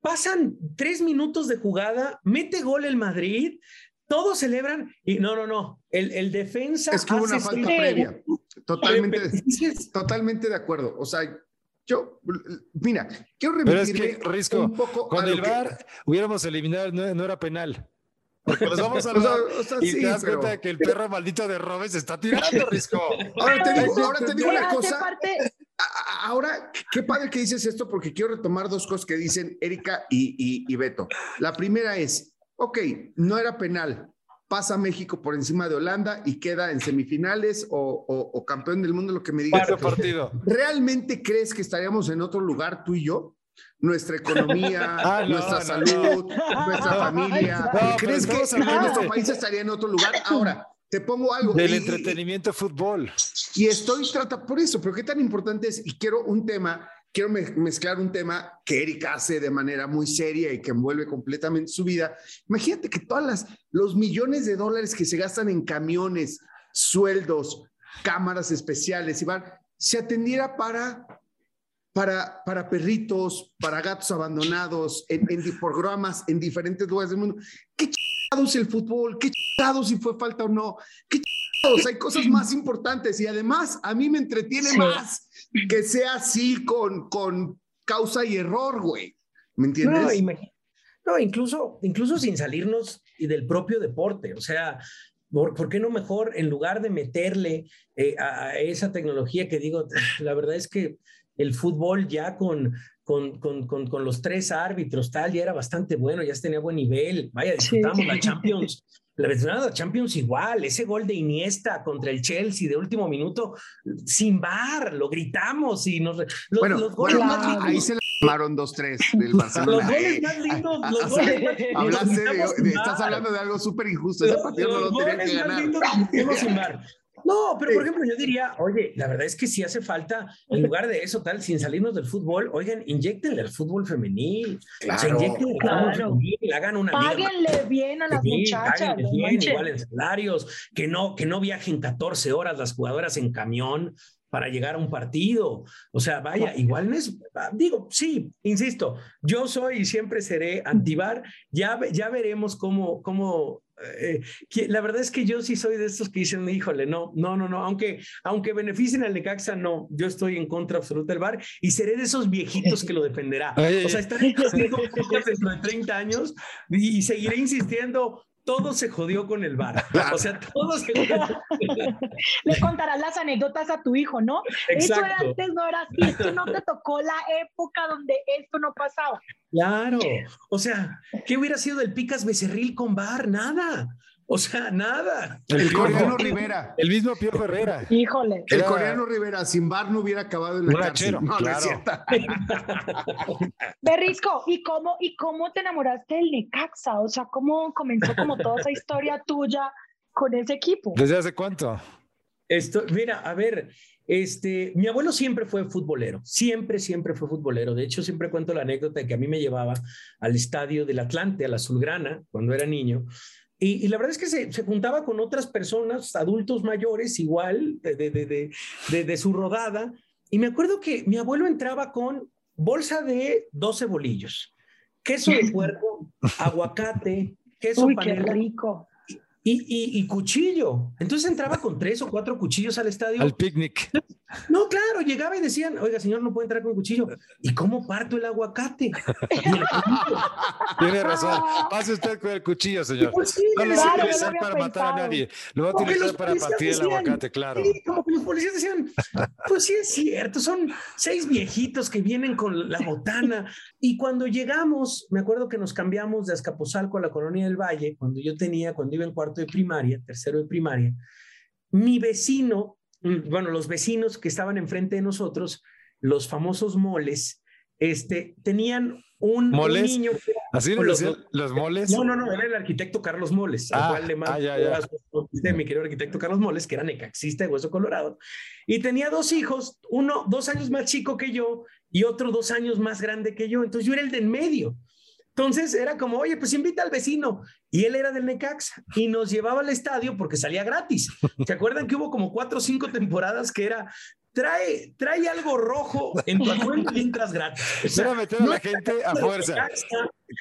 pasan tres minutos de jugada, mete gol el Madrid, todos celebran y no, no, no, el, el defensa... Es que hubo una falta previa, totalmente, totalmente de acuerdo, o sea yo, mira, quiero remitirme Pero es que, un poco con el VAR hubiéramos eliminado, no, era penal. Porque nos vamos a hablar o sea, y te das cuenta de que el perro maldito de Robes está tirando, Risco. Ahora te digo, ahora te digo una cosa. Ahora, qué padre que dices esto porque quiero retomar dos cosas que dicen Erika y, y, y Beto. La primera es, ok, no era penal, pasa México por encima de Holanda y queda en semifinales o, campeón del mundo, lo que me digas. partido. ¿Realmente crees que estaríamos en otro lugar tú y yo? Nuestra economía, ah, nuestra salud, nuestra familia. ¿Crees que nuestro país estaría en otro lugar? Ahora, te pongo algo. Del entretenimiento fútbol. Y estoy trata por eso, pero qué tan importante es, y quiero un tema quiero mezclar un tema que Erika hace de manera muy seria y que envuelve completamente su vida. Imagínate que todas las los millones de dólares que se gastan en camiones, sueldos, cámaras especiales, Iván, se atendiera para para, para perritos, para gatos abandonados, en, en programas en diferentes lugares del mundo. ¿Qué chingados el fútbol? ¿Qué chingados si fue falta o no? ¿Qué Hay cosas más importantes y además a mí me entretiene más que sea así con, con causa y error, güey. ¿Me entiendes? No, incluso, incluso sin salirnos del propio deporte. O sea, ¿por, qué no mejor, en lugar de meterle eh, a esa tecnología que digo, la verdad es que el fútbol ya con, con, con, con, los tres árbitros, tal, ya era bastante bueno, ya tenía buen nivel. Vaya, disfrutamos la Champions la Champions igual, ese gol de Iniesta contra el Chelsea de último minuto, sin bar, lo gritamos y nos... Los, bueno, los goles más ahí se le llamaron 2-3 del Barcelona. Los goles más lindos, los goles más lindos estás hablando de algo súper injusto, ese partido no lo tenía que ganar. sin bar. No, pero por ejemplo, yo diría, oye, la verdad es que si hace falta, en lugar de eso, tal, sin salirnos del fútbol, oigan, inyectenle al fútbol femenil. Claro, o sea, inyectenle al fútbol femenil, hagan una Páguenle bien a las muchachas. bien, igual en salarios, que no, que no viajen 14 horas las jugadoras en camión para llegar a un partido. O sea, vaya, igual es, digo, sí, insisto, yo soy y siempre seré antivar. Ya, ya veremos cómo, cómo eh, la verdad es que yo sí soy de estos que dicen, híjole, no, no, no, no, aunque, aunque beneficien al Necaxa, no, yo estoy en contra absoluta del bar y seré de esos viejitos que lo defenderá. o sea, estaré dentro de 30 años y seguiré insistiendo, todo se jodió con el bar. O sea, todo se Le contarás las anécdotas a tu hijo, ¿no? Exacto. Eso antes no era así, esto no te tocó la época donde esto no pasaba. Claro. O sea, ¿qué hubiera sido del Picas Becerril con bar? Nada. O sea, nada. El, coreano Rivera. El mismo Piojo Herrera. Híjole. El coreano Rivera, sin bar no hubiera acabado en la cárcel. No, claro. Berrisco, ¿y cómo, ¿y cómo te enamoraste del Necaxa? O sea, ¿cómo comenzó como toda esa historia tuya con ese equipo? ¿Desde hace cuánto? Esto, mira, a ver, este, mi abuelo siempre fue futbolero, siempre, siempre fue futbolero. De hecho, siempre cuento la anécdota de que a mí me llevaba al estadio del Atlante, a la Azulgrana, cuando era niño. Y, y la verdad es que se, se, juntaba con otras personas, adultos mayores, igual, de, de, de, de, de su rodada. Y me acuerdo que mi abuelo entraba con bolsa de 12 bolillos, queso de puerco, aguacate, queso Uy, panela, qué rico. Y, y, y, cuchillo. Entonces entraba con tres o cuatro cuchillos al estadio. Al picnic. No, claro, llegaba y decían, oiga, señor, no puede entrar con cuchillo. ¿Y cómo parto el aguacate? Tiene razón. Pase usted con el cuchillo, señor. Pues sí, no lo claro, va a utilizar lo para matar a nadie. Lo va a utilizar para partir el aguacate, claro. Sí, como que los policías decían, pues sí es cierto, son seis viejitos que vienen con la botana. Y cuando llegamos, me acuerdo que nos cambiamos de Azcapotzalco a la Colonia del Valle, cuando yo tenía, cuando iba en cuarto de primaria, tercero de primaria, mi vecino, bueno, los vecinos que estaban enfrente de nosotros, los famosos moles, este, tenían un, un ¿Moles? niño. que ¿Así le los- los moles? no, no, no, era el arquitecto Carlos Moles, al Ah, cual le ah, ya, ya. de mi querido arquitecto Carlos Moles, que era necaxista de Hueso Colorado, y tenía dos hijos, uno dos años más chico que yo y otro dos años más grande que yo, entonces yo era el del medio. Entonces era como, oye, pues invita al vecino. Y él era del Necaxa y nos llevaba al estadio porque salía gratis. ¿Se acuerdan que hubo como cuatro o cinco temporadas que era, trae, trae algo rojo en tu atuendo y entras gratis? O sea, meter a no la gente a fuerza. Necaxa,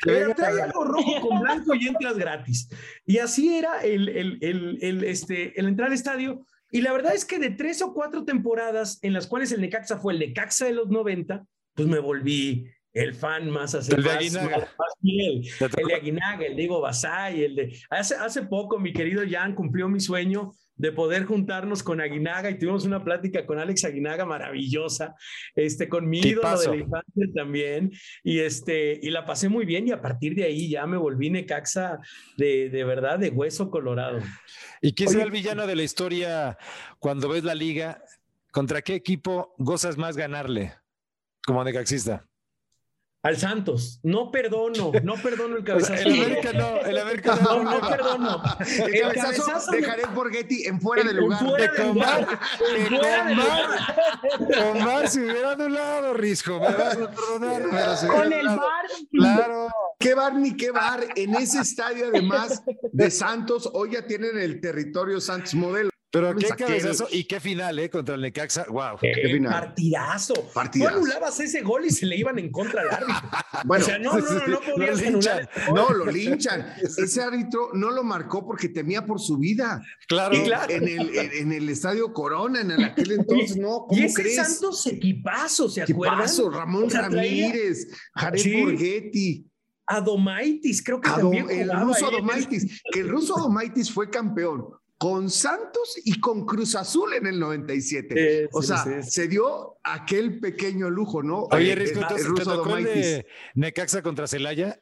era, trae algo rojo con blanco y entras gratis. Y así era el, el, el, el, este, el entrar al estadio. Y la verdad es que de tres o cuatro temporadas en las cuales el Necaxa fue el Necaxa de los 90, pues me volví el fan más El de Aguinaga. más- más fiel. ¿Te tocó? El de Aguinaga, el de Ivo Basay, el de... Hace, hace poco mi querido Jan cumplió mi sueño de poder juntarnos con Aguinaga y tuvimos una plática con Alex Aguinaga maravillosa, este, con mi ídolo de la infancia también, y, este, y la pasé muy bien y a partir de ahí ya me volví Necaxa de, de verdad, de hueso colorado. ¿Y quién será el villano de la historia cuando ves la liga? ¿Contra qué equipo gozas más ganarle como necaxista? Al Santos, no perdono, no perdono el cabezazo. el América no, el América No, no. no perdono. El El cabezazo cabezazo de Jared Borghetti en fuera En- de lugar. fuera De lugar. Comar, de fuera de Comar. lugar. Omar, si hubiera anulado, Risco, me vas a perdonar, pero si Con el bar. Claro. Qué bar ni qué bar. En ese estadio, además de Santos, hoy ya tienen el territorio Santos Modelo. Pero qué cabezazo y qué final, ¿eh? Contra el Necaxa. Wow. Qué final. Partidazo. Partidazo. Tú anulabas ese gol y se le iban en contra al árbitro. Bueno, o sea, no, no, no, no podías Lo anular. no, lo linchan. Ese árbitro no lo marcó porque temía por su vida. Claro. Y En, claro. en el, en, en el estadio Corona, en el- aquel entonces, no, Y ¿cómo ese crees? Santos equipazo, ¿se ¿Qué acuerdan? pasó? Ramón O sea, Ramírez, Jared Sí. Borghetti, Adomaitis, creo que Adom- también el jugaba ruso el- Adomaitis, que el ruso Adomaitis fue campeón con Santos y con Cruz Azul en el 97. Sí, o sí, sea, sí, sí. se dio aquel pequeño lujo, ¿no? Oye, Eh, Risco, el- entonces, el ¿te ruso tocó el Adomaitis. de Necaxa contra Celaya?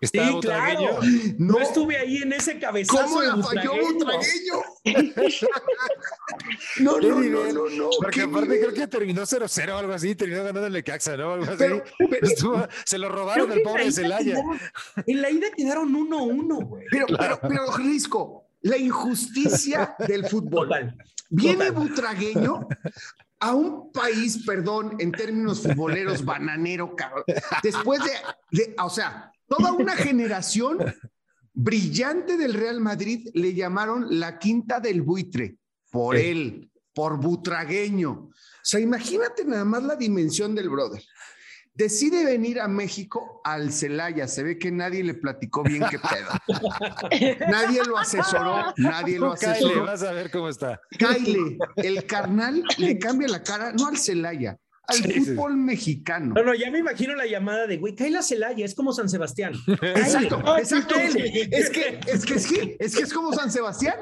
¿Está Sí, Butragueño? claro. No, No estuve ahí en ese cabezazo. ¿Cómo la falló Butragueño. No, no, no, no, no. Porque aparte nivel. creo que terminó 0-0 o algo así, terminó ganando el Necaxa, ¿no? Algo así. Pero- pero- Estuvo- se lo robaron del pobre la de ida Celaya. quedaron- En la ida quedaron 1-1, güey. Pero, pero, pero, Risco, la injusticia del fútbol. Total. Viene Total. Butragueño a un país, perdón, en términos futboleros, bananero, cabrón. Después de, de- o sea, toda una generación brillante del Real Madrid le llamaron la quinta del buitre, por Sí. él, por Butragueño. O sea, imagínate nada más la dimensión del brother. Decide venir a México al Celaya. Se ve que nadie le platicó bien qué pedo. nadie lo asesoró, nadie lo asesoró. vas a ver cómo está. Kyle, el carnal le cambia la cara, no al Celaya, al Sí, sí. fútbol mexicano. No, no, ya me imagino la llamada de, güey, cae la Celaya, es como San Sebastián. Exacto, exacto. Kyle. Es que, es que, es que, es que es como San Sebastián.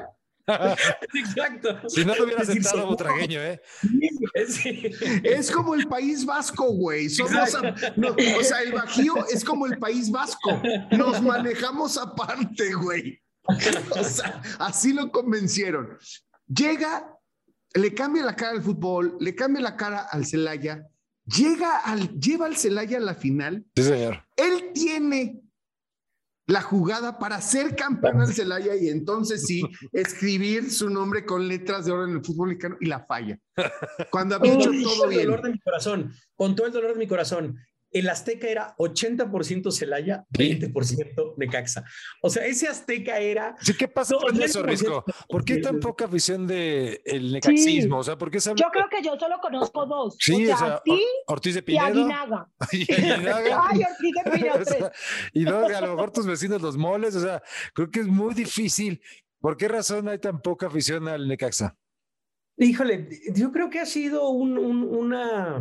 Exacto. Si no lo hubiera Es decir, sentado sí. Butragueño, ¿eh? Sí. Es como el País Vasco, güey. Somos, a- no, o sea, el Bajío es como el País Vasco. Nos manejamos aparte, güey. o sea, así lo convencieron. Llega, le cambia la cara al fútbol, le cambia la cara al Celaya, llega al, lleva al Celaya a la final. Sí, señor. Él tiene la jugada para ser campeón del Celaya y entonces sí escribir su nombre con letras de oro en el fútbol mexicano y la falla. Cuando había hecho todo el dolor bien. de mi corazón, con todo el dolor de mi corazón, el Azteca era 80% Celaya, 20% Necaxa. O sea, ese Azteca era... Sí, ¿qué pasa con eso, 20% Risco? ¿Por qué tan poca afición del el necaxismo? O sea, ¿por qué se habla- Yo creo que yo solo conozco dos. Sí, o sea, a ti Or- Ortiz de y Pinedo. a Guinaga. y Aguinaga. Ay, Ortiz de Pinedo, O sea, y luego a lo mejor tus vecinos los moles, o sea, creo que es muy difícil. ¿Por qué razón hay tan poca afición al Necaxa? Híjole, yo creo que ha sido un- un- una...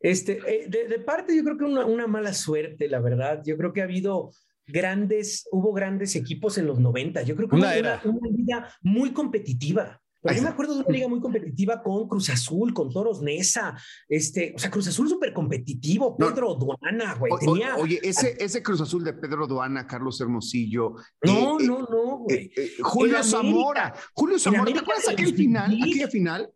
Este, eh, de, de parte yo creo que una, una mala suerte, la verdad. Yo creo que ha habido grandes, hubo grandes equipos en los 90. Yo creo que Una era. una, una liga muy competitiva. Pero yo me acuerdo de una liga muy competitiva con Cruz Azul, con Toros Nesa, este, o sea, Cruz Azul súper competitivo, No. Pedro Duana, güey. Tenía- oye, ese, ese Cruz Azul de Pedro Duana, Carlos Hermosillo, no, eh, no, no, güey. eh, eh, Julio América- Zamora, Julio Zamora, ¿te acuerdas aquel final, aquella final?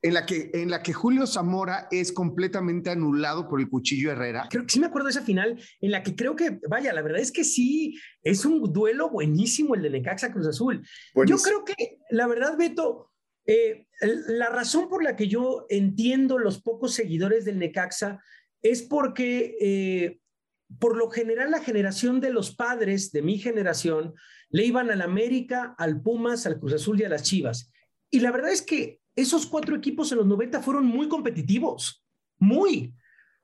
En la, que, en la que Julio Zamora es completamente anulado por el cuchillo Herrera. Creo que sí me acuerdo de esa final en la que creo que, vaya, la verdad es que sí, es un duelo buenísimo el de Necaxa Cruz Azul. Yo creo que, la verdad, Beto, eh, la razón por la que yo entiendo los pocos seguidores del Necaxa es porque, eh, por lo general, la generación de los padres de mi generación le iban al América, al Pumas, al Cruz Azul y a las Chivas. Y la verdad es que esos cuatro equipos en los 90 fueron muy competitivos, muy.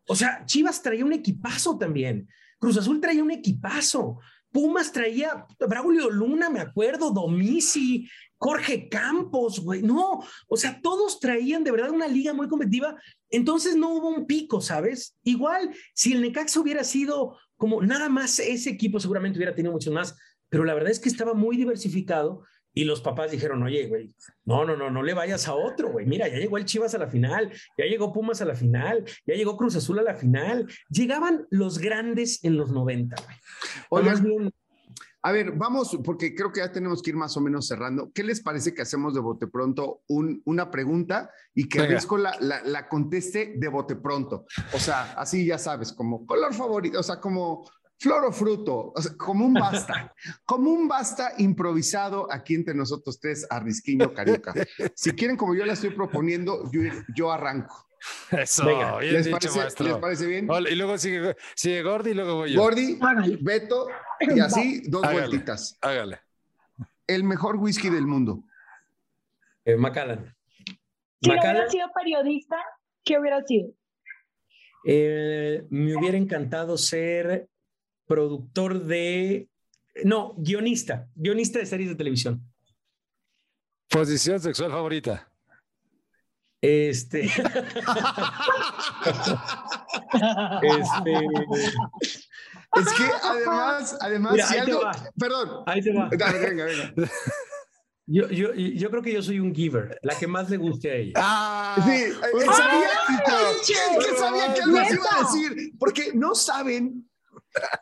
O sea, Chivas traía un equipazo también. Cruz Azul traía un equipazo. Pumas traía Braulio Luna, me acuerdo, Domisi, Jorge Campos, güey. No, o sea, todos traían de verdad una liga muy competitiva. Entonces no hubo un pico, ¿sabes? Igual, si el Necaxa hubiera sido como nada más ese equipo, seguramente hubiera tenido muchos más. Pero la verdad es que estaba muy diversificado y los papás dijeron, oye, güey, no, no, no, no le vayas a otro, güey. Mira, ya llegó el Chivas a la final, ya llegó Pumas a la final, ya llegó Cruz Azul a la final. Llegaban los grandes en los 90, güey. O más bien, A ver, vamos, porque creo que ya tenemos que ir más o menos cerrando. ¿Qué les parece que hacemos de bote pronto un- una pregunta y que. Risco la, la- la conteste de bote pronto? O sea, así ya sabes, como color favorito, o sea, como flor o fruto, o sea, como un basta, como un basta improvisado aquí entre nosotros tres, Arrisquiño Carioca. Si quieren, como yo la estoy proponiendo, yo, yo arranco. Eso, Venga, bien ¿Les dicho, parece, maestro. ¿Les parece bien? Hola, y luego sigue, sigue Gordy y luego voy yo. Gordi, Hágale. Beto, y así dos Hágale. vueltitas. Hágale. El mejor whisky del mundo. eh, Macallan. Si no hubiera sido periodista, ¿qué hubiera sido? eh, me hubiera encantado ser productor de, no, guionista, guionista de series de televisión. Posición sexual favorita. Este, este, Es que además, además, Mira, si ahí te algo. va. Perdón. ahí te va. Dale, venga, venga. Yo, yo, yo creo que yo soy un giver, la que más le guste a ella. Ah, Sí, eh, sabía, es que sabía que algo iba a decir, porque no saben.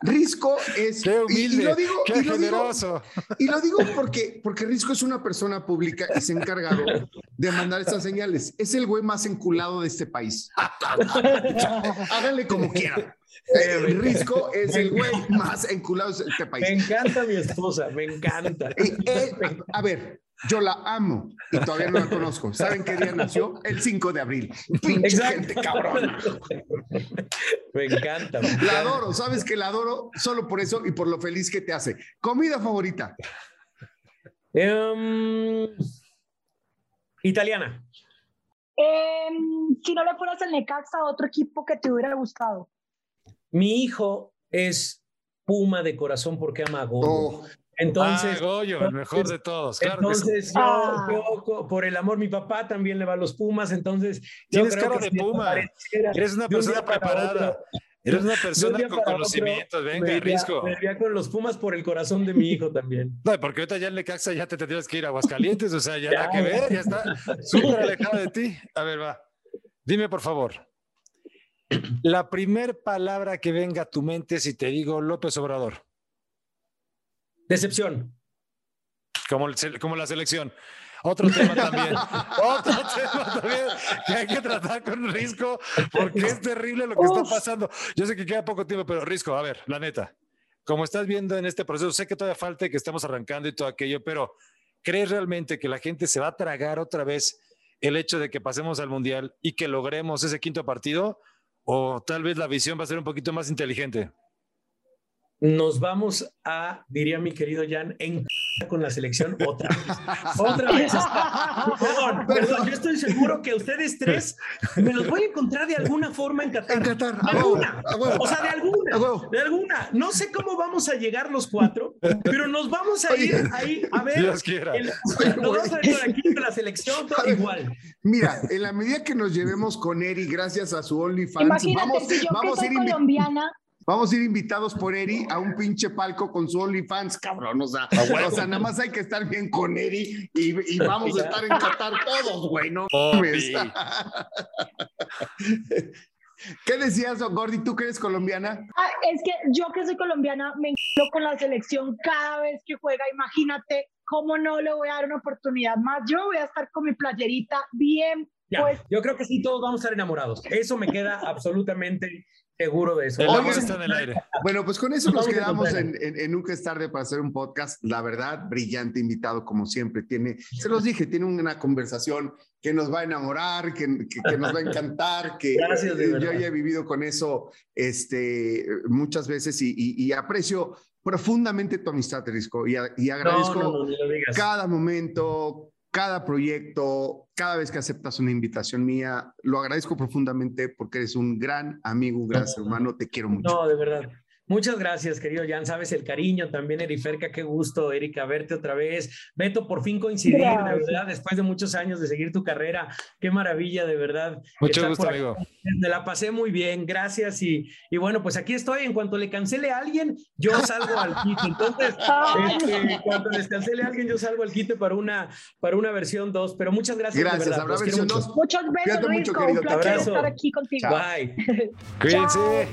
Risco es. Qué y- y, humilde, lo digo, qué y lo digo, generoso. y lo digo porque, porque Risco es una persona pública y se ha encargado de mandar estas señales. Es el güey más enculado de este país. Háganle como quieran. Eh, Risco es el güey más enculado de este país. Me encanta mi esposa, me encanta. Y él- a, a ver, yo la amo y todavía no la conozco. ¿Saben qué día nació? El 5 de abril. Pinche Exacto. gente cabrona. Me encanta. me La encanta. adoro, ¿sabes que la adoro? Solo por eso y por lo feliz que te hace. Comida favorita. Em, italiana. Em, si no le fueras al Necaxa, otro equipo que te hubiera gustado. Mi hijo es Puma de corazón porque ama a Goyo. Oh, Entonces, ah, Goyo, el mejor de todos. Claro que sí. entonces yo, Ah. yo, por el amor, mi papá también le va a los Pumas, entonces Tienes cara de si Puma. Eres una un persona preparada. otro, Eres una un persona con para conocimientos. otro, Venga, me iría- Risco. me iría con los Pumas por el corazón de mi hijo también. No, porque ahorita ya en Lecaxa ya te tendrías que ir a Aguascalientes, o sea, ya Ya. nada que ver, ya está súper alejado de ti. A ver, va. Dime, por favor. La primer palabra que venga a tu mente si te digo López Obrador. Decepción. como, como la selección. Otro tema también. Otro tema también que hay que tratar con Risco, porque es terrible lo que está pasando. Yo sé que queda poco tiempo, pero Risco, a ver, la neta, como estás viendo en este proceso, sé que todavía falta que estamos arrancando y todo aquello, pero ¿crees realmente que la gente se va a tragar otra vez el hecho de que pasemos al Mundial y que logremos ese quinto partido? ¿O tal vez la visión va a ser un poquito más inteligente? Nos vamos a, diría mi querido Jan, en con la selección otra vez. Otra vez. Perdón, perdón, yo estoy seguro que ustedes tres me los voy a encontrar de alguna forma en Qatar. En Qatar, de alguna. O sea, de alguna. De alguna. No sé cómo vamos a llegar los cuatro, pero nos vamos a ir ahí a ver. Dios quiera. El, nos vamos a ir por aquí con la selección, todo igual. Mira, en la medida que nos llevemos con Eri, gracias a su OnlyFans, vamos, si yo vamos que a ir colombiana Vamos a ir invitados por Eri a un pinche palco con su OnlyFans, cabrón. O sea, o sea, nada más hay que estar bien con Eri y, y vamos a estar en Qatar todos, güey. No ¿Qué decías, Gordy? ¿Tú que eres colombiana? Ah, es que yo que soy colombiana me encuentro con la selección cada vez que juega. Imagínate cómo no le voy a dar una oportunidad más. Yo voy a estar con mi playerita bien. pues, yo creo que sí, todos vamos a estar enamorados. Eso me queda absolutamente seguro de eso. está en el aire. Bueno, pues con eso nos quedamos en, en, Nunca es tarde para hacer un podcast. La verdad, brillante invitado como siempre. Tiene, se los dije, tiene una conversación que nos va a enamorar, que, que, nos va a encantar, que Gracias, yo ya he vivido con eso este, muchas veces y, y, aprecio profundamente tu amistad, Risco, y, y agradezco cada momento, cada proyecto, cada vez que aceptas una invitación mía, lo agradezco profundamente porque eres un gran amigo, un gran ser humano, te quiero mucho. No, de verdad. Muchas gracias, querido Jan. Sabes el cariño también, Eriferca. Qué gusto, Erika, verte otra vez. Beto, por fin coincidir, de verdad, después de muchos años de seguir tu carrera. Qué maravilla, de verdad. Mucho gusto, amigo. Me la pasé muy bien, gracias. Y, y, bueno, pues aquí estoy. En cuanto le cancele a alguien, yo salgo al quite. Entonces, este, cuando les cancele a alguien, yo salgo al quite para una, para una versión 2. Pero muchas gracias. Gracias, de habrá versión 2. Muchos besos, Mucho, querido. Un placer estar aquí contigo. Bye. Cuídense.